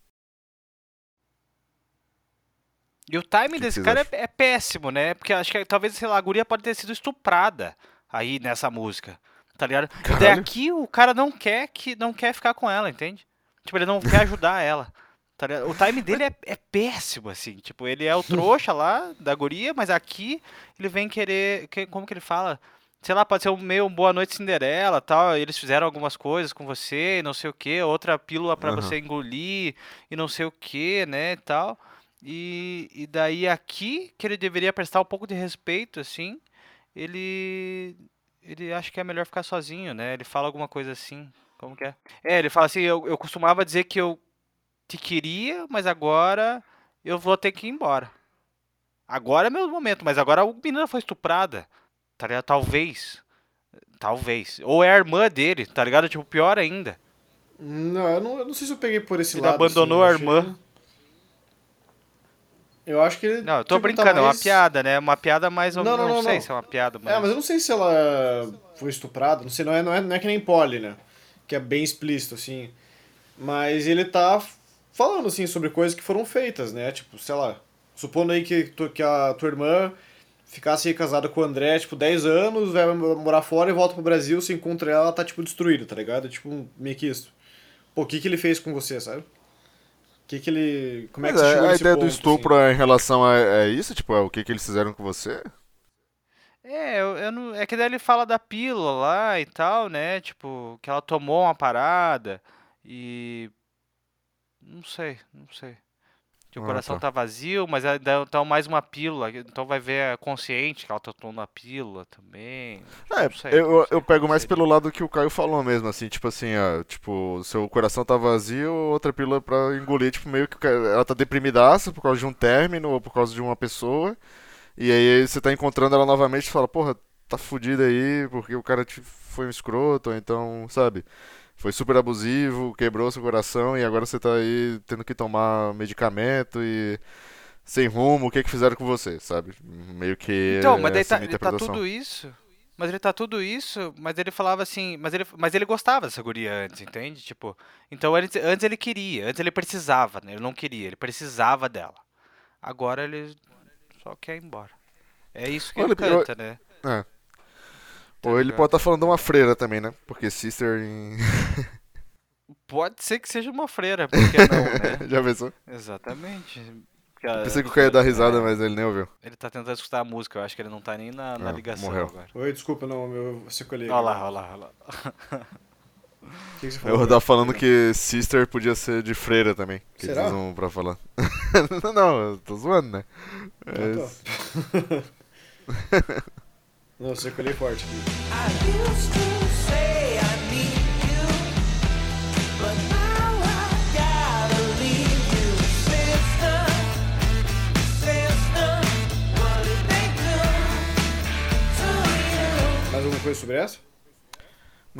E o timing que desse cara é, é péssimo, né? Porque acho que talvez, sei lá, a guria pode ter sido estuprada aí nessa música. Tá ligado? Caralho. aqui o cara não quer que não quer ficar com ela, entende? Tipo, ele não quer ajudar ela. Tá? O timing dele é, é péssimo, assim. Tipo, ele é o trouxa lá da guria, mas aqui ele vem querer. que- como que ele fala? Sei lá, pode ser um meio um Boa Noite Cinderela tal. Eles fizeram algumas coisas com você, e não sei o que, outra pílula pra Aham. você engolir e não sei o que, né? E tal. E, e daí aqui, que ele deveria prestar um pouco de respeito, assim, ele. Ele acha que é melhor ficar sozinho, né? Ele fala alguma coisa assim. Como que é? É, ele fala assim, eu, eu costumava dizer que eu te queria, mas agora eu vou ter que ir embora. Agora é meu momento, mas agora a menina foi estuprada. Tá ligado? Talvez. Talvez. Ou é a irmã dele, tá ligado? Tipo, pior ainda. Não, eu não, eu não sei se eu peguei por esse Ele lado. abandonou assim, a achei- irmã. Eu acho que ele. Não, eu tô brincando, é uma mais- piada, né? Uma piada mais ou Não, menos. não, Não, não, sei não. se é uma piada, mas. É, mas eu não sei se ela foi estuprada, não sei, não é, não é, não é que nem Polly, né? Que é bem explícito, assim. Mas ele tá falando, assim, sobre coisas que foram feitas, né? Tipo, sei lá, supondo aí que, tu, que a tua irmã ficasse casada com o André, tipo, 10 anos, vai morar fora e volta pro Brasil, se encontra ela, ela tá, tipo, destruída, tá ligado? Tipo, meio que isso. Pô, o que que ele fez com você, sabe? O que que ele... Como é que Mas você a, chegou a nesse ideia ponto, do estupro assim? é em relação a, a isso, tipo, é o que, que eles fizeram com você? É, eu, eu não, é que daí ele fala da pílula lá e tal, né? Tipo, que ela tomou uma parada e. Não sei, não sei. Que o Ah, coração tá. tá vazio, mas então mais uma pílula. Então vai ver a consciente que ela tá tomando a pílula também. É, Não sei, não eu, sei eu pego mais pelo lado que o Caio falou mesmo, assim, tipo assim, ó, tipo, seu coração tá vazio, outra pílula pra engolir, tipo, meio que ela tá deprimidaça por causa de um término ou por causa de uma pessoa, e aí você tá encontrando ela novamente e fala, porra, tá fudido aí porque o cara te foi um escroto, ou então, sabe? Foi super abusivo, quebrou seu coração e agora você tá aí tendo que tomar medicamento e sem rumo, o que que fizeram com você, sabe? Meio que Então, mas daí essa tá, ele tá tudo isso. Mas ele tá tudo isso, mas ele falava assim, mas ele, mas ele gostava dessa guria antes, entende? Tipo, então antes, antes ele queria, antes ele precisava, né? Ele não queria, ele precisava dela. Agora ele só quer ir embora. É isso que Olha, ele eu- canta, né? É. Tá Ou ele ligado? pode estar falando de uma freira também, né? Porque sister em... Pode ser que seja uma freira, por que não, né? Já pensou? Exatamente. Porque a- Pensei que eu ia dar risada, é, mas ele nem ouviu. Ele tá tentando escutar a música, eu acho que ele não tá nem na, na Ah, ligação morreu. agora. Oi, desculpa, não, eu secolhei. Olha lá, olha lá, olha lá. O que, que você Eu falou? vou dar falando que sister podia ser de freira também. Que Será? eles usam pra falar. não, não, eu tô zoando, né? Mas- Ah, tá. Não, eu secolhei forte aqui. I used to say I need you, but now I gotta leave you, sister. Sister, what did they do to you? Mais alguma coisa sobre essa?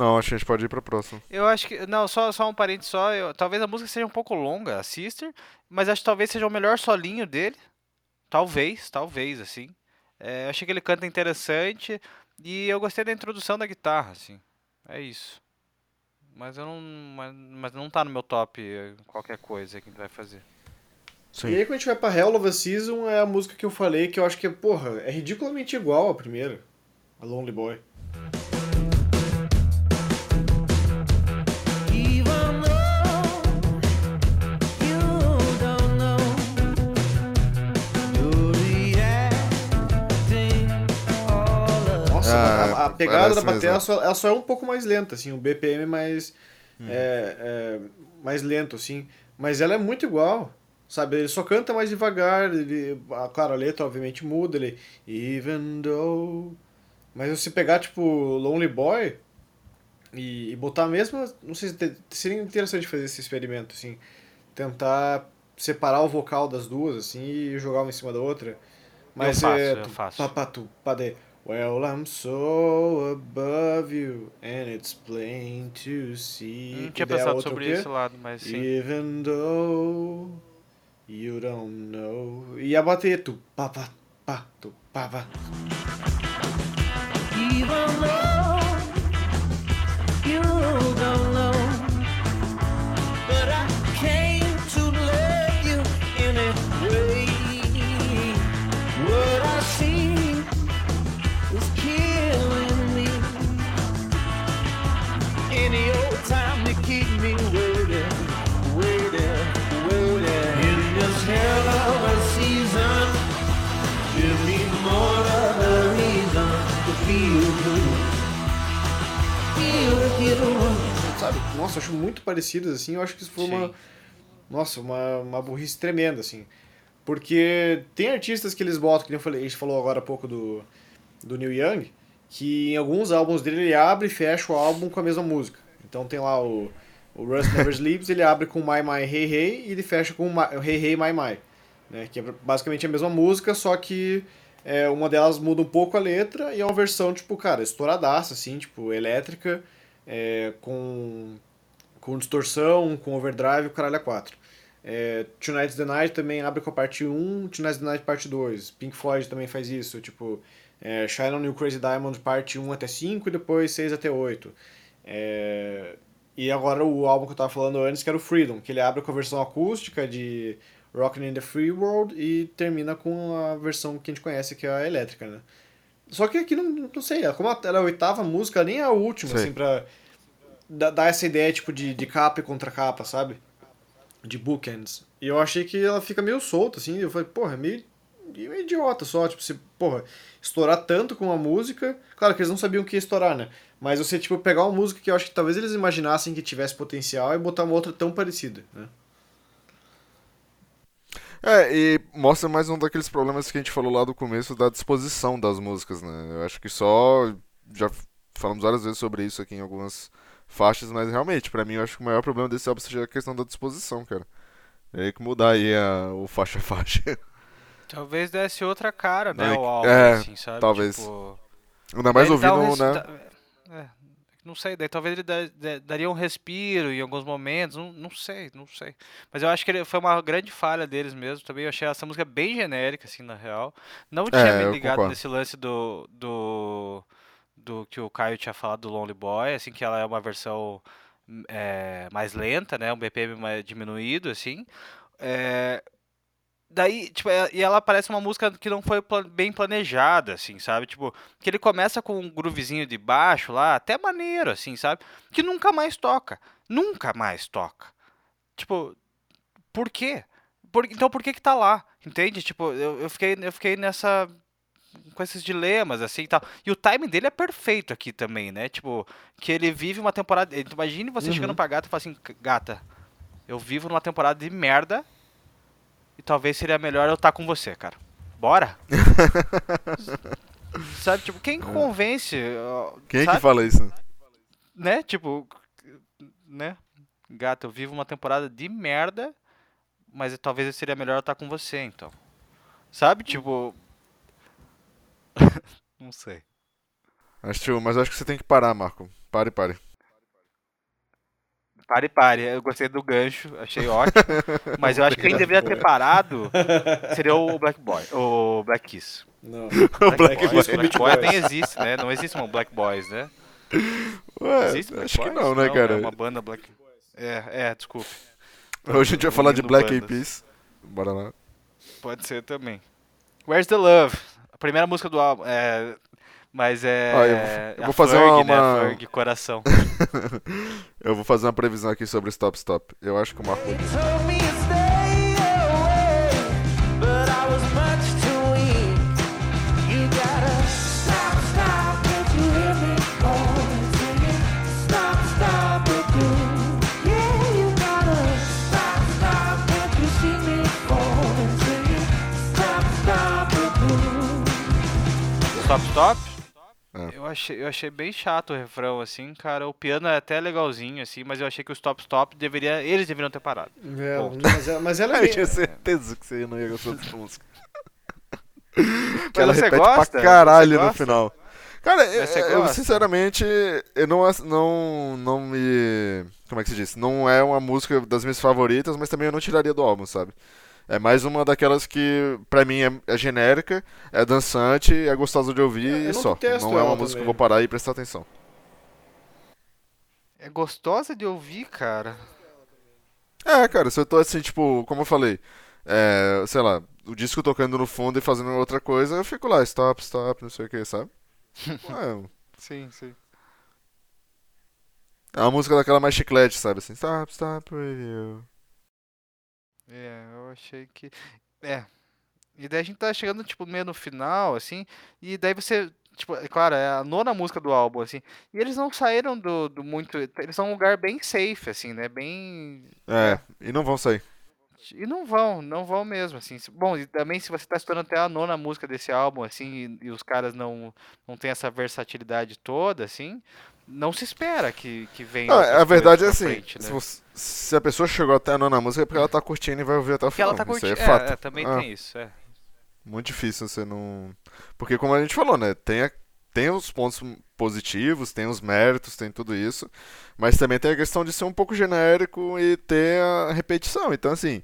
Não, acho que a gente pode ir pra próxima. Eu acho que. Não, só, só um parente só. eu- talvez a música seja um pouco longa, a Sister, mas acho que talvez seja o melhor solinho dele. Talvez, talvez, assim. É, eu achei que ele canta interessante e eu gostei da introdução da guitarra, assim. É isso. Mas eu não. Mas, mas não tá no meu top eh, qualquer coisa que a gente vai fazer. E aí quando a gente vai pra Hell of a Season é a música que eu falei que eu acho que, porra, é ridiculamente igual à primeira. A Lonely Boy. A, a pegada da bateria mesmo. ela só, ela só é um pouco mais lenta, assim, o BPM mais, é, é, mais lento, assim. Mas ela é muito igual, sabe? Ele só canta mais devagar, ele, a, claro, a letra obviamente muda, ele... Even though... Mas se pegar, tipo, Lonely Boy e, e botar a mesma... Não sei se seria interessante fazer esse experimento, assim. Tentar separar o vocal das duas, assim, e jogar uma em cima da outra. Mas faço, é... eu faço. Papatu, pade. Well, I'm so above you, and it's plain to see. Não tinha a pensado sobre quê? esse lado, mas sim. Even though you don't know. E a bater tu, pa, pa, pa, tu, pa, pa. Even though you don't know, Nossa, eu acho muito parecidas, assim. Eu acho que isso foi uma. Sim. Nossa, uma, uma burrice tremenda, assim. Porque tem artistas que eles botam, que nem eu falei, a gente falou agora há pouco do, do Neil Young, que em alguns álbuns dele ele abre e fecha o álbum com a mesma música. Então tem lá o, o Rust Never Sleeps, ele abre com My My Hey Hey e ele fecha com Hey Hey My My. Né? Que é basicamente a mesma música, só que é, uma delas muda um pouco a letra e é uma versão, tipo, cara, estouradaça, assim, tipo, elétrica, é, com, com distorção, com overdrive, o caralho a 4. É, Tonight's the Night também abre com a parte 1, Tonight's the Night parte 2. Pink Floyd também faz isso, tipo, é, Shine on You Crazy Diamond parte 1 até 5 e depois 6 até 8. É, e agora o álbum que eu tava falando antes, que era o Freedom, que ele abre com a versão acústica de Rockin' in the Free World e termina com a versão que a gente conhece, que é a elétrica, né? Só que aqui não, não sei, como ela é a oitava música, nem é a última, Sei. assim, pra dar essa ideia, tipo, de, de capa e contra capa, sabe? De bookends. E eu achei que ela fica meio solta, assim, eu falei, porra, é meio, meio idiota só, tipo, se, porra, estourar tanto com uma música, claro que eles não sabiam o que ia estourar, né? Mas você, tipo, pegar uma música que eu acho que talvez eles imaginassem que tivesse potencial e botar uma outra tão parecida, né? É, e mostra mais um daqueles problemas que a gente falou lá do começo da disposição das músicas, né? Eu acho que só. Já falamos várias vezes sobre isso aqui em algumas faixas, mas realmente, pra mim, eu acho que o maior problema desse álbum seja a questão da disposição, cara. Tem que mudar aí a, o faixa a faixa. Talvez desse outra cara, né, É, o álbum, é, assim, sabe? talvez. Tipo, Ainda mais um ouvindo, res- né? da- é, não sei, daí talvez ele da- da- daria um respiro em alguns momentos, não, não sei, não sei. Mas eu acho que ele, foi uma grande falha deles mesmo também. Eu achei essa música bem genérica, assim, na real. Não tinha É, me ligado nesse lance do, do, do que o Caio tinha falado do Lonely Boy, assim, que ela é uma versão hum, é, mais lenta, né? Um BPM mais diminuído, assim. É, Daí, tipo, é- e ela parece uma música que não foi bem planejada, assim, sabe? Tipo, que ele começa com um groovezinho de baixo lá, até maneiro, assim, sabe? Que nunca mais toca. Nunca mais toca. Tipo, por quê? Por- então por que que tá lá? Entende? Tipo, eu, eu fiquei, eu fiquei nessa. Com esses dilemas, assim e tal. E o timing dele é perfeito aqui também, né? Tipo, que ele vive uma temporada. Imagine você chegando pra gata e falar assim: gata, eu vivo numa temporada de merda e talvez seria melhor eu estar com você, cara. Bora? sabe, tipo, quem convence? ó, Quem é sabe? que fala isso? né? Tipo, né? Gato, eu vivo uma temporada de merda, mas talvez seria melhor eu estar com você, então. Sabe? Tipo. Não sei. Acho, mas acho que você tem que parar, Marco. Pare, pare. Pare, pare. Eu gostei do gancho, achei ótimo. Mas eu acho que quem deveria ter parado seria o Black Boy, o Black Kiss. Não. O Black Boys Boy. com Black Boy nem existe, né? Não existe um Black Boys, né? Ué, Existe Black acho que Boys? não, né, cara? É uma banda Black. É, é, desculpe. Hoje a gente vai falar de Black Eyed. Peas. Bora lá. Pode ser também. Where's the Love? A primeira música do álbum. É... Mas é. Ó, eu vou- eu a vou fazer Ferg, uma- né? Ferg, coração. Eu vou fazer uma previsão aqui sobre Stop Stop. Eu acho que o Marco. Stop Stop? É. Eu, achei, eu achei bem chato o refrão, assim, cara. O piano é até legalzinho, assim, mas eu achei que o Stop Stop deveria. Eles deveriam ter parado. É, mas, ela- mas ela é Eu tinha certeza que você não ia gostar dessa música. Que ela repete gosta? pra caralho no final. Cara, eu, eu, sinceramente, eu não, não, não me. Como é que se diz? Não é uma música das minhas favoritas, mas também eu não tiraria do álbum, sabe? É mais uma daquelas que, pra mim, é, é genérica, é dançante, é gostosa de ouvir É, eu e não só. Não é uma música que eu também. vou parar e prestar atenção. É gostosa de ouvir, cara. É, cara, se eu tô assim, tipo, como eu falei, é, sei lá, o disco tocando no fundo e fazendo outra coisa, eu fico lá, stop, stop, não sei o que, sabe? É, Sim, sim. é uma música daquela mais chiclete, sabe? Assim, stop, stop, radio. É, eu achei que. É. E daí a gente tá chegando, tipo, meio no final, assim, e daí você. Tipo, é claro, é a nona música do álbum, assim. E eles não saíram do, do muito. Eles são um lugar bem safe, assim, né? Bem. É, e não vão sair. E não vão, não vão mesmo, assim. Bom, e também se você tá estourando até a nona música desse álbum, assim, e, e os caras não, não tem essa versatilidade toda, assim, não se espera que, que venha. Outras a verdade é assim, frente, né? se, você- se a pessoa chegou até a nona música é porque ela tá curtindo e vai ouvir até o Porque final. ela tá Isso curtindo. é fato. É, também Ah, tem isso, é. Muito difícil você não... Porque como a gente falou, né, tem, a- tem os pontos positivos, tem os méritos, tem tudo isso, mas também tem a questão de ser um pouco genérico e ter a repetição. Então, assim,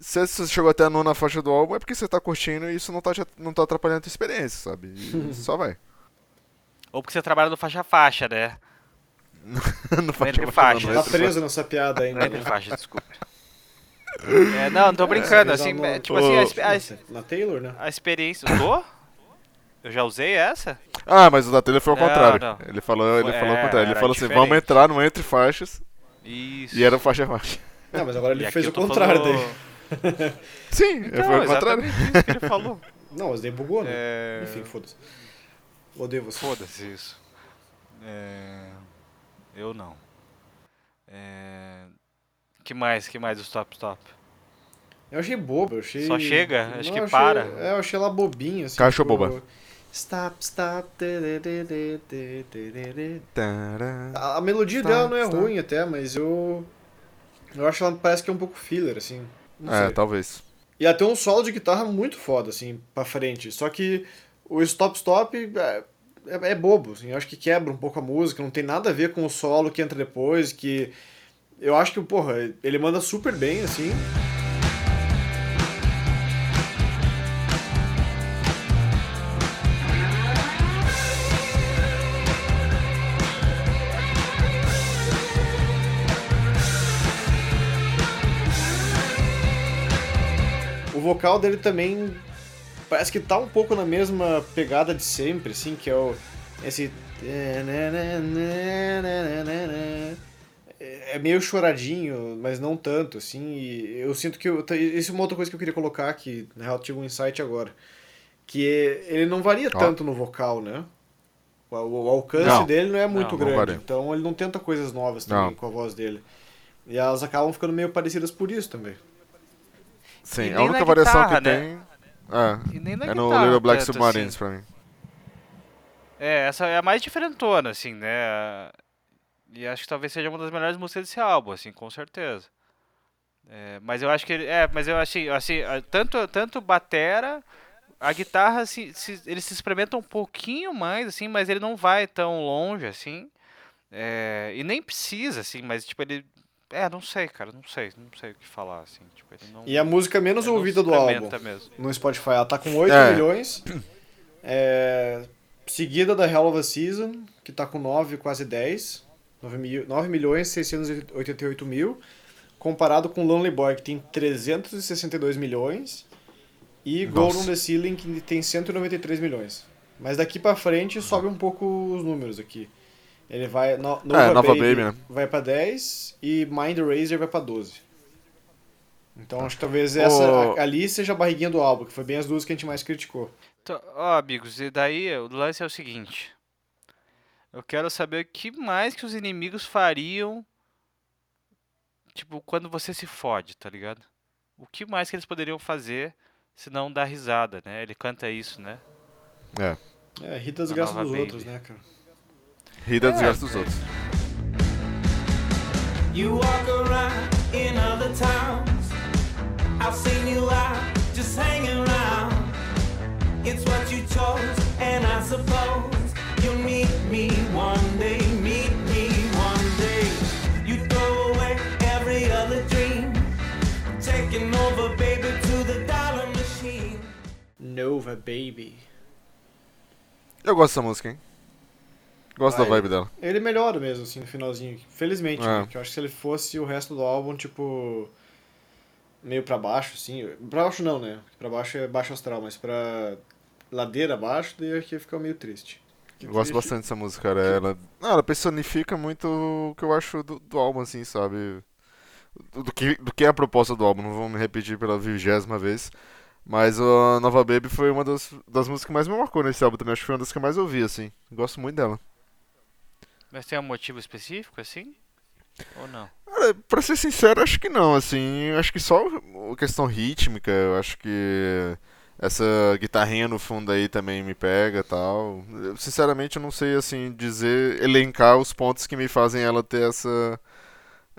se você chegou até a nona faixa do álbum é porque você tá curtindo e isso não tá, te- não tá atrapalhando a tua experiência, sabe? E só vai. Ou porque você trabalha no faixa-faixa, né? não faz Entre faixas. não, Tá preso nessa piada ainda. é entre né? faixas, desculpe. É, não, não tô brincando, Mas assim, é, tipo assim, a, a, Na Taylor, né? a experiência. Tô? Eu já usei essa? Ah, mas o da telha foi ao Não, contrário. não. Ele falou, ele falou ao é, contrário. Ele falou assim, diferente. vamos entrar no entre faixas Isso. e era faixa a faixa. Não, mas agora ele E fez o contrário falando- daí. Sim, Então, foi ao contrário. exatamente isso que ele falou. Não, mas daí bugou, né? É... Enfim, foda-se. Odeio você. Foda-se isso. É... Eu não. É... Que mais? Que mais do Stop Stop? Eu achei bobo, eu achei... Só chega? Acho que eu achei- para. É, eu achei ela bobinha, assim. Caixa tipo, boba. Stop, stop. A, a melodia Stop, dela não é stop. ruim até, mas eu... Eu acho ela parece que é um pouco filler, assim. Não É, sei. talvez. E tem um solo de guitarra muito foda, assim, pra frente. Só que o Stop Stop, é, é, é bobo, assim, eu acho que quebra um pouco a música, não tem nada a ver com o solo que entra depois, que eu acho que, porra, ele manda super bem, assim. O vocal dele também parece que tá um pouco na mesma pegada de sempre, assim, que é o esse é meio choradinho, mas não tanto, assim, e eu sinto que eu, isso é uma outra coisa que eu queria colocar aqui, na real tive um insight agora, que é, ele não varia Ó. tanto no vocal, né? O, o alcance Não. dele não é muito Não, não grande, varia. então ele não tenta coisas novas também Não. com a voz dele. E elas acabam ficando meio parecidas por isso também. Sim, a única variação guitarra, que né? tem. É, E nem na é no guitarra Little Black tanto, Submarines assim. pra mim. É, essa é a mais diferentona, assim, né? E acho que talvez seja uma das melhores músicas desse álbum, assim, com certeza. É, mas eu acho que ele. É, mas eu achei, assim, tanto, tanto batera, a guitarra, se, se, ele se experimenta um pouquinho mais, assim, mas ele não vai tão longe, assim. É, e nem precisa, assim, mas tipo, ele. É, não sei, cara, não sei, não sei o que falar, assim. Tipo, ele não. E a música menos não ouvida do álbum mesmo. no Spotify, ela tá com 8 É. milhões. É, seguida da Hell of a Season, que tá com 9, quase 10. 9, mil, 9 milhões 688 mil. Comparado com Lonely Boy, que tem 362 milhões. E Nossa. Gold on the Ceiling, que tem 193 milhões. Mas daqui pra frente sobe um pouco os números aqui. Ele vai. No, Nova, É, Nova Baby, Baby, né? vai pra 10 e Mind Razor vai pra 12. Então acho que talvez essa ali seja a barriguinha do álbum, que foi bem as duas que a gente mais criticou. Então, ó, amigos, e daí o lance é o seguinte. Eu quero saber o que mais que os inimigos fariam, tipo, quando você se fode, tá ligado? O que mais que eles poderiam fazer se não dar risada, né? Ele canta isso, né? É. É, ri das graças dos Baby. outros, né, cara? Ri da desgraça dos outros. You walk around in other towns. I've seen you out just hanging around. It's what you chose, and I suppose you'll meet me one day. Meet me one day. You throw away every other dream, taking over, baby, to the dollar machine. Nova Baby. Eu gosto dessa música, hein? Gosto Ah, da vibe dela. Ele melhora mesmo, assim, no finalzinho. Felizmente, É. né? Porque eu acho que se ele fosse o resto do álbum, tipo. meio pra baixo, assim. Pra baixo não, né? Pra baixo é baixo astral, mas pra ladeira abaixo, daí aqui fica meio triste. Que Eu gosto triste. bastante dessa música, cara. Ela, não, ela personifica muito o que eu acho do, do álbum, assim, sabe? Do, do que, do que é a proposta do álbum. Não vou me repetir pela vigésima vez. Mas a Nova Baby foi uma das, das músicas que mais me marcou nesse álbum também. Acho que foi uma das que eu mais ouvi, assim. Gosto muito dela. Mas tem um motivo específico, assim? Ou não? Cara, pra ser sincero, acho que não, assim. Acho que só a questão rítmica, eu acho que essa guitarrinha no fundo aí também me pega e tal. Eu, sinceramente, eu não sei, assim, dizer, elencar os pontos que me fazem ela ter essa.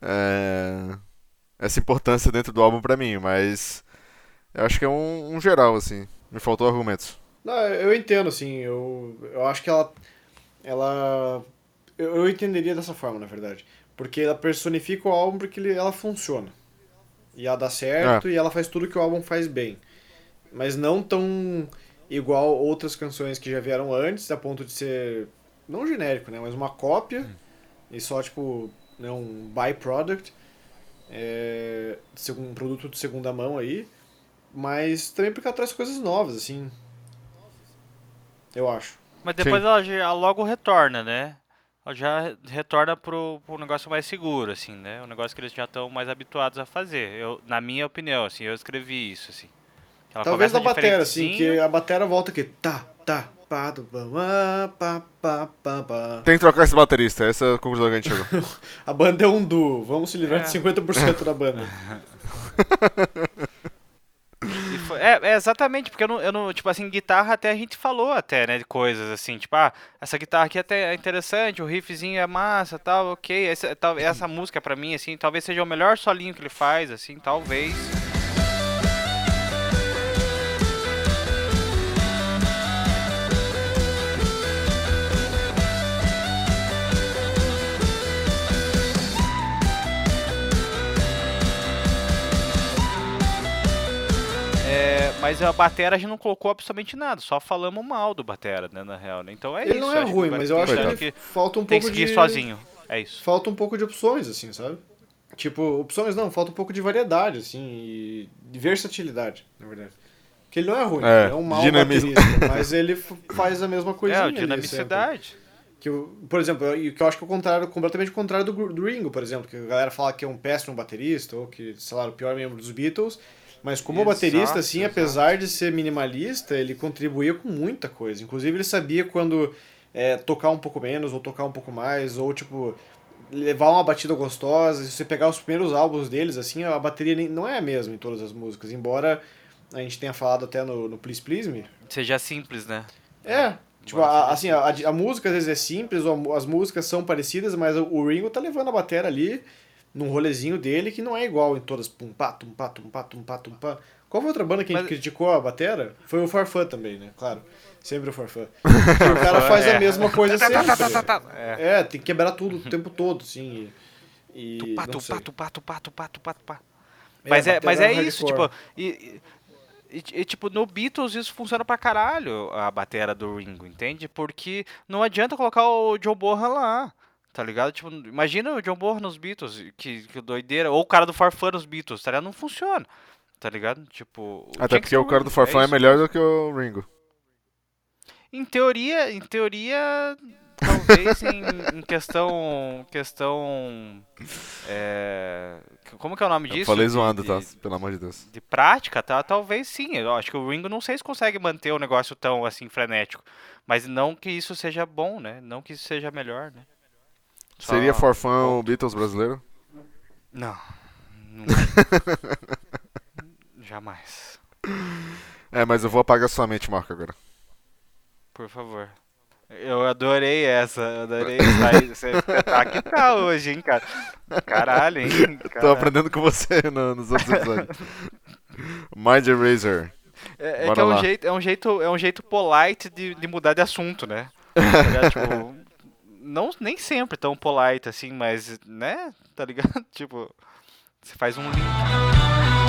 é, essa importância dentro do álbum pra mim, mas. Eu acho que é um, um geral, assim. Me faltou argumentos. Não, eu entendo, assim, eu, eu acho que ela. Ela. Eu, eu entenderia dessa forma, na verdade. Porque ela personifica o álbum porque ele, ela funciona. E ela dá certo e ela faz tudo que o álbum faz bem. Mas não tão igual outras canções que já vieram antes, a ponto de ser. Não genérico, né? Mas uma cópia. E só, tipo, né, um byproduct. É, um produto de segunda mão aí. Mas também porque ela traz coisas novas, assim. Eu acho. Mas depois ela já logo retorna, né? Ela já re- retorna pro, pro negócio mais seguro, assim, né? Um negócio que eles já estão mais habituados a fazer. Eu, na minha opinião, assim, eu escrevi isso, assim. Ela Talvez na batera, assim, que a batera volta aqui. Tá, tá, pá, do, pá, pá, pá, pá, pá, pá. Tem que trocar esse baterista, essa é a conclusão que a gente chegou. A banda é um duo. Vamos se livrar É. de 50% da banda. exatamente, porque eu não, eu não, tipo assim, guitarra até a gente falou até, né, de coisas assim, tipo, ah, essa guitarra aqui até é interessante, o riffzinho é massa, tal, ok, essa, tal, essa música pra mim, assim, talvez seja o melhor solinho que ele faz, assim, talvez. Mas a batera a gente não colocou absolutamente nada, só falamos mal do batera, né, na real. né? Então é Ele isso. não é que ruim, mas eu acho Coitado. que, falta um tem que pouco seguir de... sozinho. É isso. Falta um pouco de opções, assim, sabe? Tipo, opções não, falta um pouco de variedade, assim, e de versatilidade, na verdade. Porque ele não é ruim, É, ele é um mau dinamismo. baterista, mas ele faz a mesma coisinha É, dinamicidade. Que, eu- por exemplo, eu- que eu acho que é o contrário, completamente o contrário do, do Ringo, por exemplo, que a galera fala que é um péssimo baterista, ou que, sei lá, o pior membro dos Beatles, mas como Exato, baterista, assim, exato. apesar de ser minimalista, ele contribuía com muita coisa. Inclusive, ele sabia quando é, tocar um pouco menos, ou tocar um pouco mais, ou, tipo, levar uma batida gostosa. Se você pegar os primeiros álbuns deles, assim, a bateria nem- não é a mesma em todas as músicas, embora a gente tenha falado até no, no Please Please Me, Seja simples, né? é, tipo, a, assim, a, a música às vezes é simples, ou as músicas são parecidas, mas o, o Ringo tá levando a batera ali num rolezinho dele que não é igual em todas. Pum pá, tum pá, tum pá, tum pá, tum pá. Qual foi outra banda que a gente Mas- criticou a batera? Foi o Farfã também, né? Claro. Sempre o Farfã. o cara faz é. a mesma coisa Tá, tá, tá, sempre. É. É, tem que quebrar tudo o tempo todo, assim. E, e Tupá, tupá, tupá, tupá, tupá, tupá, tupá. É, Mas é, mas é batera isso, tipo. E, e- e, tipo, no Beatles isso funciona pra caralho, a batera do Ringo, entende? Porque não adianta colocar o John Bonham lá, tá ligado? Tipo, imagina o John Bonham nos Beatles, que, que doideira, ou o cara do Farfã nos Beatles, tá ligado? Não funciona, tá ligado? Tipo... Até porque o cara do Farfã é isso. melhor do que o Ringo. Em teoria, em teoria, talvez em, em questão, questão, é, como que é o nome Eu disso? falei De- zoando, de- tá? Pelo amor de Deus. De prática, tá? Talvez sim. Eu acho que o Ringo não sei se consegue manter o negócio tão assim frenético, mas não que isso seja bom, né? Não que isso seja melhor, né? Só- Seria Farfã o Beatles brasileiro? Não. Jamais. É, mas eu vou apagar sua mente, Marco, agora. Por favor. Eu adorei essa, adorei. Você tá que tá hoje, hein, cara? Caralho, hein? Tô Caralho. aprendendo com você no- nos outros episódios. Mind Eraser. É, é que é um, lá. jeito, é, um jeito, é um jeito polite de, de mudar de assunto, né? Tá tipo, não, nem sempre tão polite assim, mas, né? Tá ligado? Tipo, você faz um link.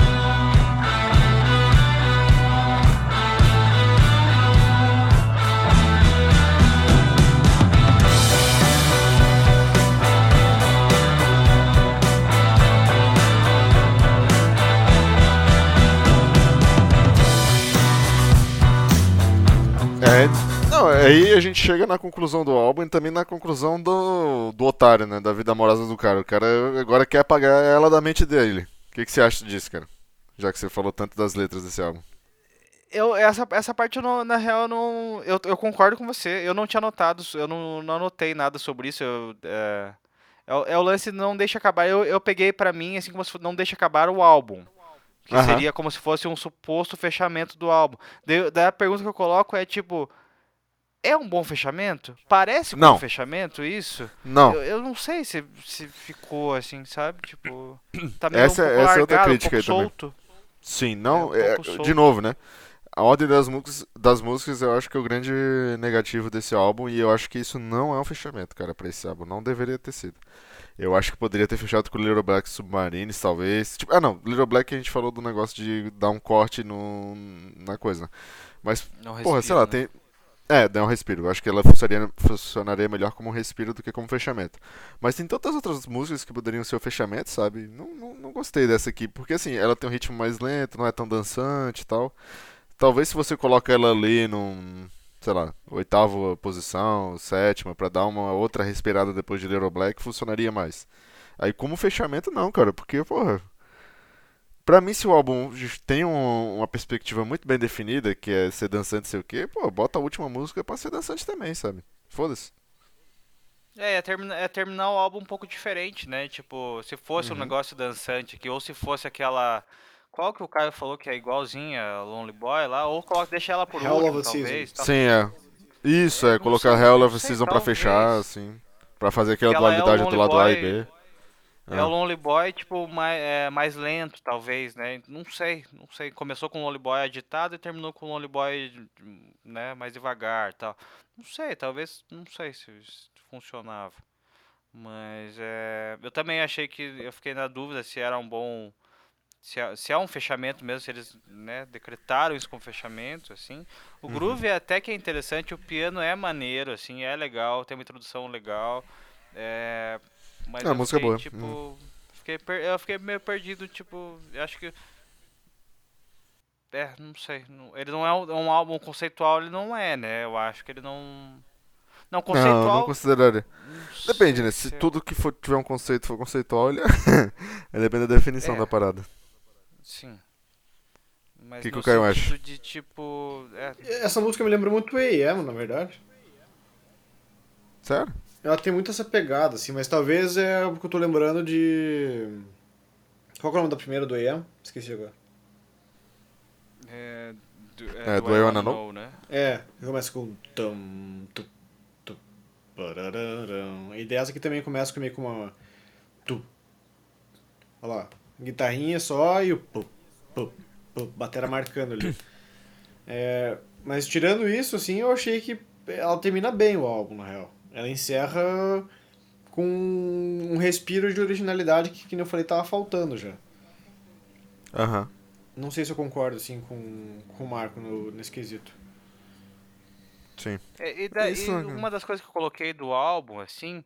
Aí a gente chega na conclusão do álbum e também na conclusão do, do otário, né? Da vida amorosa do cara. O cara agora quer apagar ela da mente dele. O que, que você acha disso, cara? Já que você falou tanto das letras desse álbum. Eu, essa, essa parte, eu não, na real, eu não. Eu, eu concordo com você. Eu não tinha anotado, eu não, não anotei nada sobre isso. Eu, é, é, o- é o lance não deixa acabar. Eu, eu peguei pra mim, assim, como se fosse não deixa acabar o álbum. Que Aham. seria como se fosse um suposto fechamento do álbum. Daí, daí a pergunta que eu coloco é tipo. É um bom fechamento? Parece um bom fechamento isso? Não, Eu, eu não sei se, se ficou assim, sabe? Tipo. Tá meio Essa- um pouco essa é outra largado, crítica um aí pouco também. solto. sim, não. É, um é, de novo, né? A ordem das músicas, das músicas eu acho que é o grande negativo desse álbum e eu acho que isso não é um fechamento, cara, pra esse álbum. Não deveria ter sido. Eu acho que poderia ter fechado com Little Black Submarines, talvez. Tipo, ah, não, Little Black a gente falou do negócio de dar um corte no, na coisa. Mas Não Porra, sei lá, né? tem. É, dá um respiro. Eu acho que ela funcionaria, funcionaria melhor como um respiro do que como fechamento. Mas tem tantas outras músicas que poderiam ser o fechamento, sabe? Não, não, não gostei dessa aqui, porque assim, ela tem um ritmo mais lento, não é tão dançante e tal. Talvez se você coloca ela ali num, sei lá, oitava posição, sétima, pra dar uma outra respirada depois de Little Black, funcionaria mais. Aí como fechamento não, cara, porque, porra. Pra mim, se o álbum tem um- uma perspectiva muito bem definida, que é ser dançante, sei o quê, pô, bota a última música pra ser dançante também, sabe? Foda-se. É, é, termina- é terminar o álbum um pouco diferente, né? Tipo, se fosse Uhum. um negócio dançante aqui, ou se fosse aquela. Qual que o Caio falou que é igualzinha a Lonely Boy lá, ou coloca, deixa ela por Hell último, talvez. tal. Sim, é. Isso, é, colocar sei, Hell of a sei, Season pra talvez. fechar, assim. Pra fazer aquela Que ela é dualidade do Lonely lado A e Boy. B. É o Lonely Boy, tipo, mais, é, mais lento, talvez, né? Não sei, não sei. Começou com o Lonely Boy agitado e terminou com o Lonely Boy, né, mais devagar tal. Não sei, talvez, não sei se funcionava. Mas é, eu também achei que, eu fiquei na dúvida se era um bom, se é, se é um fechamento mesmo, se eles né, decretaram isso como fechamento, assim. O groove até que é interessante, o piano é maneiro, assim, é legal, tem uma introdução legal. É, mas Ah, a eu música é fiquei, boa. tipo. Fiquei per- eu fiquei meio perdido, tipo, eu acho que. É, não sei. ele não é um, um álbum conceitual, ele não é, né? Eu acho que ele não. Não, conceitual. Não, não consideraria. não Depende, sei né? Se tudo que for, tiver um conceito for conceitual, ele é... depende da definição É. da parada. Sim. Mas Que que o Caio acha? de tipo. É, Essa música me lembra muito A.M., na verdade. Sério? Ela tem muito essa pegada, assim, mas talvez é porque eu tô lembrando de. Qual que é o nome da primeira do A.M.? Esqueci agora. é, do, É, do I Wanna Know? né? É, que começa com. Tum, tu. E dessa aqui também começa com meio com uma. Tu. Olha lá. Guitarrinha só e o. Pu, pu, pu, batera marcando ali. É, mas tirando isso, assim, eu achei que ela termina bem o álbum, na real. Ela encerra com um respiro de originalidade que, que eu falei, tava faltando já. Aham. Não sei se eu concordo, assim, com, com o Marco no, nesse quesito. Sim. É, e daí, Isso, né? uma das coisas que eu coloquei do álbum, assim,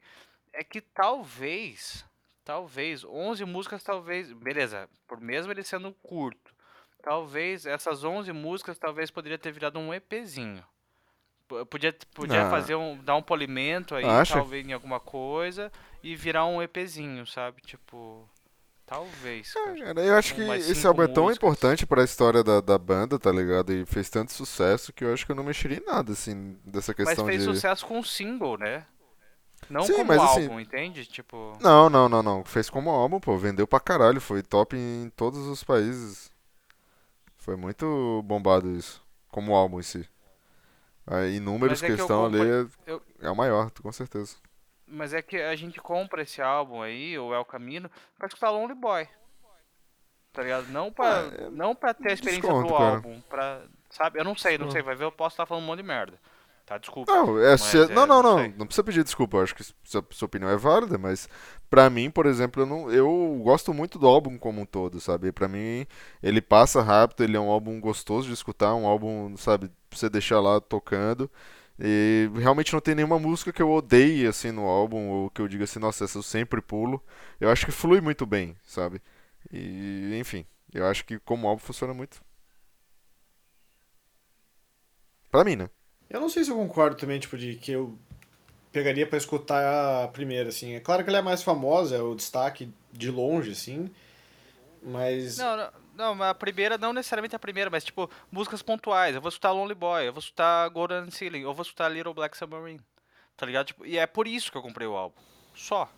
é que talvez, talvez, 11 músicas, talvez, beleza, por mesmo ele sendo curto, talvez essas 11 músicas, talvez poderia ter virado um EPzinho. Podia, podia Ah. fazer um, dar um polimento aí, Acha? talvez em alguma coisa, e virar um EPzinho, sabe? Tipo, talvez, cara. Cara, eu acho que esse álbum é tão músicas. importante pra história da, da banda, tá ligado? E fez tanto sucesso que eu acho que eu não mexeria em nada, assim, dessa Mas questão fez de. sucesso com o single, né? Não Sim, como mas assim- álbum, entende? Tipo... Não, não, não, não. Fez como álbum, pô. Vendeu pra caralho. Foi top em todos os países. Foi muito bombado isso. Como álbum em si. Aí, em números, Mas é que questão ali compre- é, eu- é o maior, com certeza. Mas é que a gente compra esse álbum aí, ou É o Caminho, pra escutar Lonely Boy. Tá ligado? Não pra, Ah, é- não pra ter a experiência desconto, do cara. álbum. Pra, sabe? Eu não sei, não sei. Vai ver, eu posso estar falando um monte de merda. Tá, desculpa. Não, é, se- é, não, não, não não. Não precisa pedir desculpa. Eu acho que sua, sua opinião é válida, mas pra mim, por exemplo, eu, não, eu gosto muito do álbum como um todo, sabe? Pra mim, ele passa rápido, ele é um álbum gostoso de escutar, um álbum, sabe, pra você deixar lá tocando. E realmente não tem nenhuma música que eu odeie assim no álbum, ou que eu diga assim, nossa, essa eu sempre pulo. Eu acho que flui muito bem, sabe? E, enfim, eu acho que como álbum funciona muito. Pra mim, né? Eu não sei se eu concordo também, tipo, de que eu pegaria pra escutar a primeira, assim. É claro que ela é mais famosa, é o destaque de longe, assim. Mas. Não, não, não, a primeira, não necessariamente a primeira, mas tipo, músicas pontuais. Eu vou escutar Lonely Boy, eu vou escutar Golden Ceiling, eu vou escutar Little Black Submarine. Tá ligado? Tipo, e é por isso que eu comprei o álbum. Só.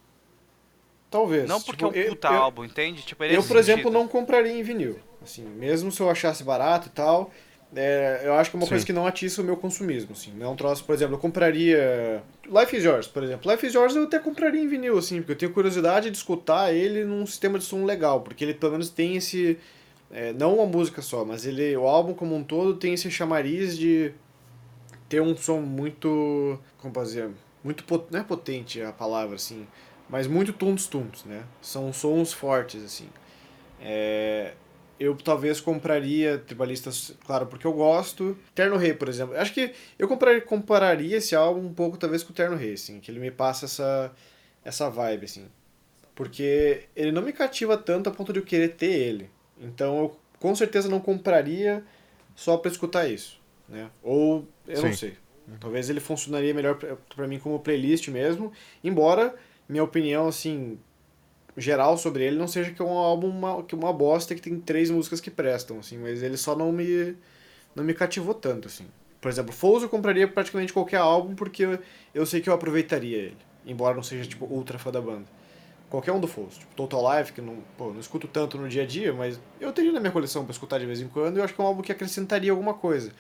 Talvez. Não porque tipo, é um eu- puta eu, álbum, entende? Tipo, é Eu, por exemplo, sentido. não compraria em vinil. Assim, mesmo se eu achasse barato e tal, é, eu acho que é uma Sim. coisa que não atiça o meu consumismo, assim. Não é um troço, por exemplo, eu compraria Life is Yours, por exemplo. Life is Yours eu até compraria em vinil, assim, porque eu tenho curiosidade de escutar ele num sistema de som legal, porque ele pelo menos tem esse... é, não uma música só, mas ele, o álbum como um todo tem esse chamariz de ter um som muito... como dizer? Muito, pot- não é potente a palavra, assim, mas muito tuntos-tuntos, né? São sons fortes, assim. É, eu talvez compraria tribalistas, claro, porque eu gosto. Terno Rei, por exemplo. Acho que eu compraria, compararia esse álbum um pouco, talvez, com o Terno Rei, assim, que ele me passa essa, essa vibe, assim. Porque ele não me cativa tanto a ponto de eu querer ter ele. Então eu com certeza não compraria só pra escutar isso, né? Ou eu não Sim. sei. Talvez ele funcionaria melhor pra mim como playlist mesmo, embora minha opinião assim geral sobre ele não seja que é um álbum uma, que uma bosta que tem três músicas que prestam assim, mas ele só não me não me cativou tanto assim. Por exemplo, Foles eu compraria praticamente qualquer álbum porque eu, sei que eu aproveitaria ele, embora não seja tipo ultra fã da banda. Qualquer um do Foles, tipo Total Life, que não, pô, não escuto tanto no dia a dia, mas eu teria na minha coleção pra escutar de vez em quando, e eu acho que é um álbum que acrescentaria alguma coisa.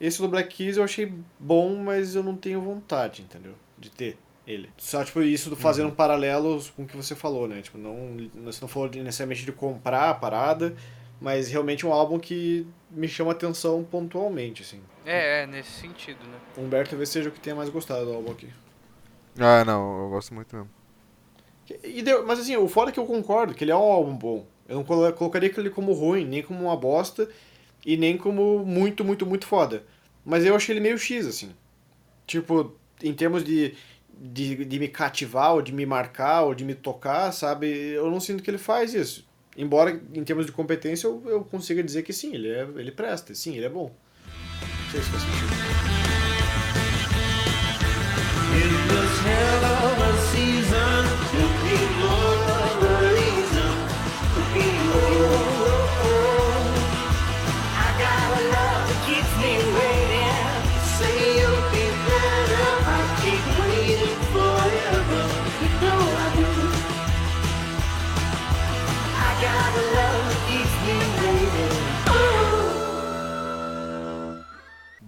Esse do Black Keys eu achei bom, mas eu não tenho vontade, entendeu? De ter ele. Só, tipo, isso do fazendo um paralelo com o que você falou, né? Tipo, não, você não falou de- necessariamente de comprar a parada, mas realmente é um álbum que me chama atenção pontualmente, assim. É, é, nesse sentido, né? O Humberto talvez seja o que tenha mais gostado do álbum aqui. Ah, não, eu gosto muito mesmo. E deu- mas assim, o foda é que eu concordo que ele é um álbum bom. Eu não colo- colocaria aquele como ruim, nem como uma bosta e nem como muito, muito, muito foda. Mas eu achei ele meio X, assim. Tipo, em termos de, de, de me cativar, ou de me marcar, ou de me tocar, sabe? Eu não sinto que ele faz isso. Embora, em termos de competência, eu, eu consiga dizer que sim, ele, é, ele presta, sim, ele é bom. Não sei se faz sentido.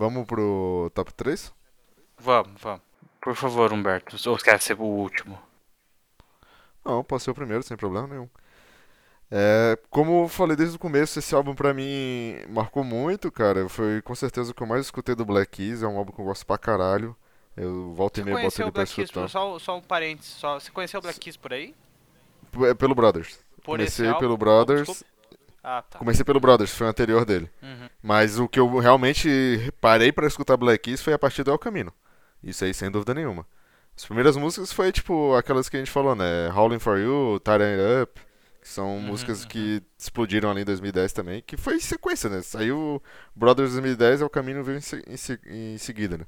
Vamos pro top 3? Vamos, vamos. Por favor, Humberto. Ou quer ser o último? Não, posso ser o primeiro, sem problema nenhum. É, como eu falei desde o começo, esse álbum pra mim marcou muito, cara. Foi com certeza o que eu mais escutei do Black Keys. É um álbum que eu gosto pra caralho. Eu volto e Você meia boto ele pra Keys, escutar. por, só, só um parênteses, só. Você conheceu o Black Keys por aí? É Pelo Brothers. Por esse Comecei álbum? pelo Oh, Brothers. Ah, tá. Comecei pelo Brothers, foi o anterior dele. Uhum. Mas o que eu realmente parei pra escutar Black Keys foi a partir do El Camino. Isso aí, sem dúvida nenhuma. As primeiras músicas foi tipo aquelas que a gente falou, né? Howling for You, It Up, que são Uhum, músicas uhum. que explodiram ali em 2010 também, que foi sequência, né? Saiu Brothers 2010 e El Camino veio em, se- em se- em seguida, né?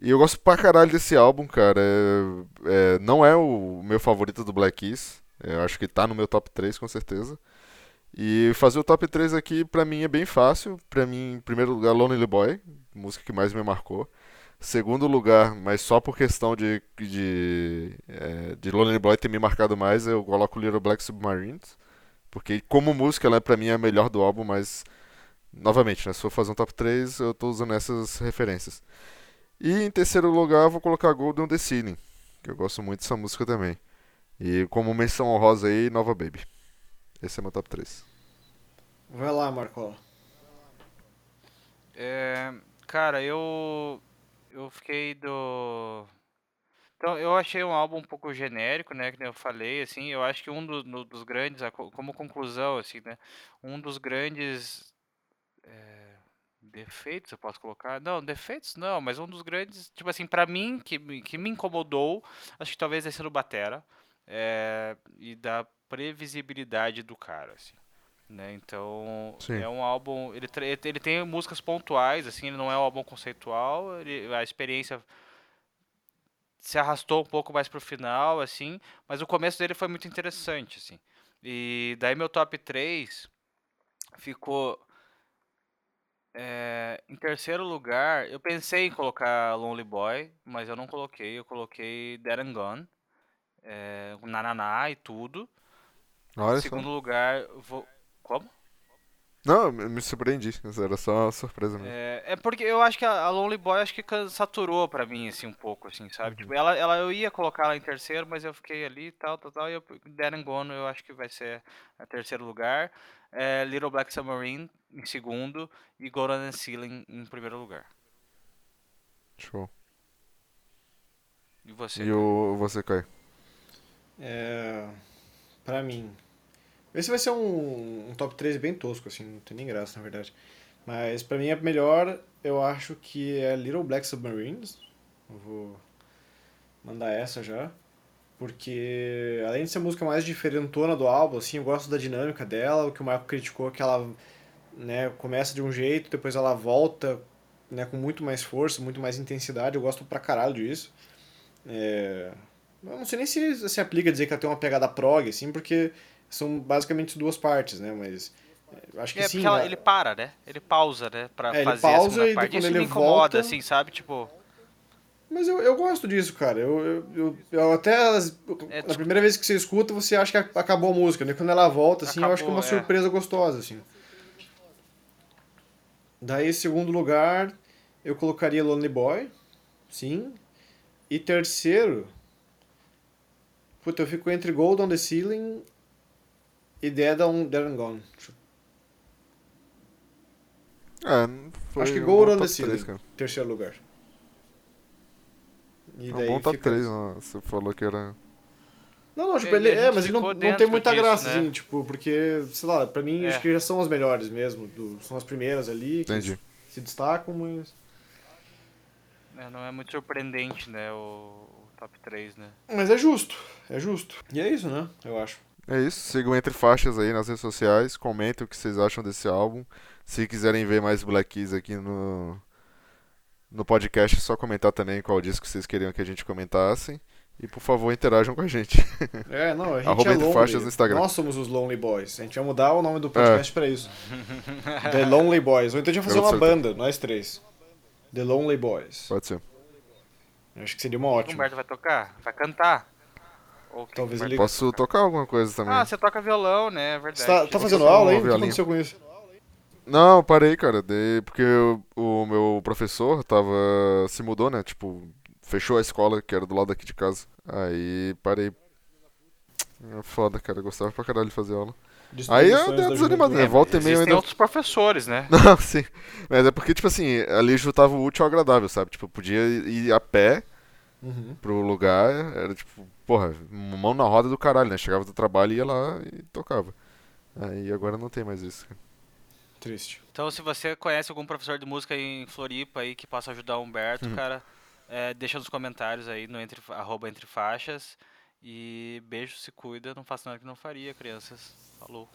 E eu gosto pra caralho desse álbum, cara. É- é, não é o meu favorito do Black Keys. Eu acho que tá no meu top 3, com certeza. E fazer o top 3 aqui pra mim é bem fácil. Pra mim, em primeiro lugar, Lonely Boy, música que mais me marcou. Segundo lugar, mas só por questão de, de, é, de Lonely Boy ter me marcado mais, eu coloco Little Black Submarines. Porque como música, ela pra mim é a melhor do álbum, mas novamente, né, se for fazer um top 3, eu tô usando essas referências. E em terceiro lugar, vou colocar Golden the que eu gosto muito dessa música também. E como menção honrosa aí, Nova Baby. Esse é meu top 3. Vai lá, Marcola. É, cara, eu eu fiquei do então eu achei um álbum um pouco genérico, né, que eu falei, assim, eu acho que um do- no- dos grandes, como conclusão, assim, né, um dos grandes é, defeitos, eu posso colocar, não, defeitos não, mas um dos grandes, tipo assim, pra mim que me- que me incomodou, acho que talvez tenha sido o batera é, e da previsibilidade do cara, assim né? Então Sim. é um álbum, ele, ele tem músicas pontuais, assim, ele não é um álbum conceitual, ele- a experiência se arrastou um pouco mais pro final, assim, mas o começo dele foi muito interessante, assim. E daí meu top 3 ficou é, em terceiro lugar, eu pensei em colocar Lonely Boy, mas eu não coloquei, eu coloquei Dead and Gone, é, com Nananá e tudo. Olha Em só. segundo lugar, vou... Como? Não, eu me surpreendi. Era só uma surpresa mesmo. É, é porque eu acho que a, Lonely Boy acho que saturou pra mim, assim, um pouco, assim, sabe? Tipo, ela, ela, eu ia colocar ela em terceiro, mas eu fiquei ali, tal, tal, tal, e eu, Gone eu acho que vai ser a terceiro lugar. É, Little Black Submarine em segundo e Golden and Ceiling em primeiro lugar. Show. E você? E o, você, Caio? É, pra mim. Esse vai ser um, um top 3 bem tosco, assim, não tem nem graça, na verdade. Mas pra mim a melhor, eu acho que é Little Black Submarines. Eu vou mandar essa já. Porque além de ser a música mais diferentona do álbum, assim, eu gosto da dinâmica dela, o que o Marco criticou, que ela né, começa de um jeito, depois ela volta né, com muito mais força, muito mais intensidade, eu gosto pra caralho disso. É, eu não sei nem se se aplica dizer que ela tem uma pegada prog, assim, porque são basicamente duas partes, né? Mas é, acho que É, sim. ela- né? ele para, né? Ele pausa, né? Pra É, ele fazer pausa a segunda e parte. quando Isso ele me incomoda, volta- assim, sabe? Tipo, Mas eu, eu gosto disso, cara. Eu, eu, eu, até. as- É, na primeira vez que você escuta, você acha que acabou a música, né? Quando ela volta, assim, eu acho que é uma Acabou, é. surpresa gostosa, assim. Daí, segundo lugar, eu colocaria Lonely Boy, sim. E terceiro. Puta, eu fico entre Gold on the Ceiling e and Gone. É, não foi Acho que um bom on the top Ceiling. 3, cara. Terceiro lugar. E É um bom top fica- 3, né? Você falou que era. Não, não, tipo, Ele- ele, é, mas ele não, não tem muita disso, graça, né? assim, tipo, porque, sei lá, pra mim É. acho que já são as melhores mesmo. do- são as primeiras ali que Entendi. se destacam, mas. É, não é muito surpreendente, né, o, o top 3, né? Mas é justo, é justo. E é isso, né? Eu acho. É isso, sigam Entre Faixas aí nas redes sociais, comentem o que vocês acham desse álbum. Se quiserem ver mais Black Keys aqui no, no podcast, é só comentar também qual disco vocês queriam que a gente comentasse. E por favor, interajam com a gente. É, não, a gente Arroba é lonely. Faixas no Instagram. Nós somos os Lonely Boys. A gente vai mudar o nome do podcast pra isso. The Lonely Boys. Ou então a gente vai fazer uma Garoto banda, nós três. The Lonely Boys. Pode ser. Eu acho que seria uma O ótima. Humberto vai tocar? Vai cantar? Ou Talvez ele- Posso tocar alguma coisa também. Ah, você toca violão, né? É verdade. Você tá, tá fazendo aula aí? O que aconteceu com isso? Não, parei, cara. Dei, porque o, o meu professor tava. se mudou, né? Tipo, fechou a escola, que era do lado daqui de casa. Aí parei. É foda, cara. Eu gostava pra caralho de fazer aula. Aí eu dei uma desanimada, né? É, Volta e meia eu existem ainda. outros professores, né? Não, sim. Mas é porque, tipo assim, ali juntava o útil ao agradável, sabe? Tipo, podia ir a pé Uhum. pro lugar, era tipo, porra, mão na roda do caralho, né? Chegava do trabalho e ia lá e tocava. Aí agora não tem mais isso. cara. Triste. Então, se você conhece algum professor de música em Floripa aí que possa ajudar o Humberto, cara, é, deixa nos comentários aí no entre, arroba entre faixas. E beijo, se cuida, não faça nada que não faria, crianças. Falou.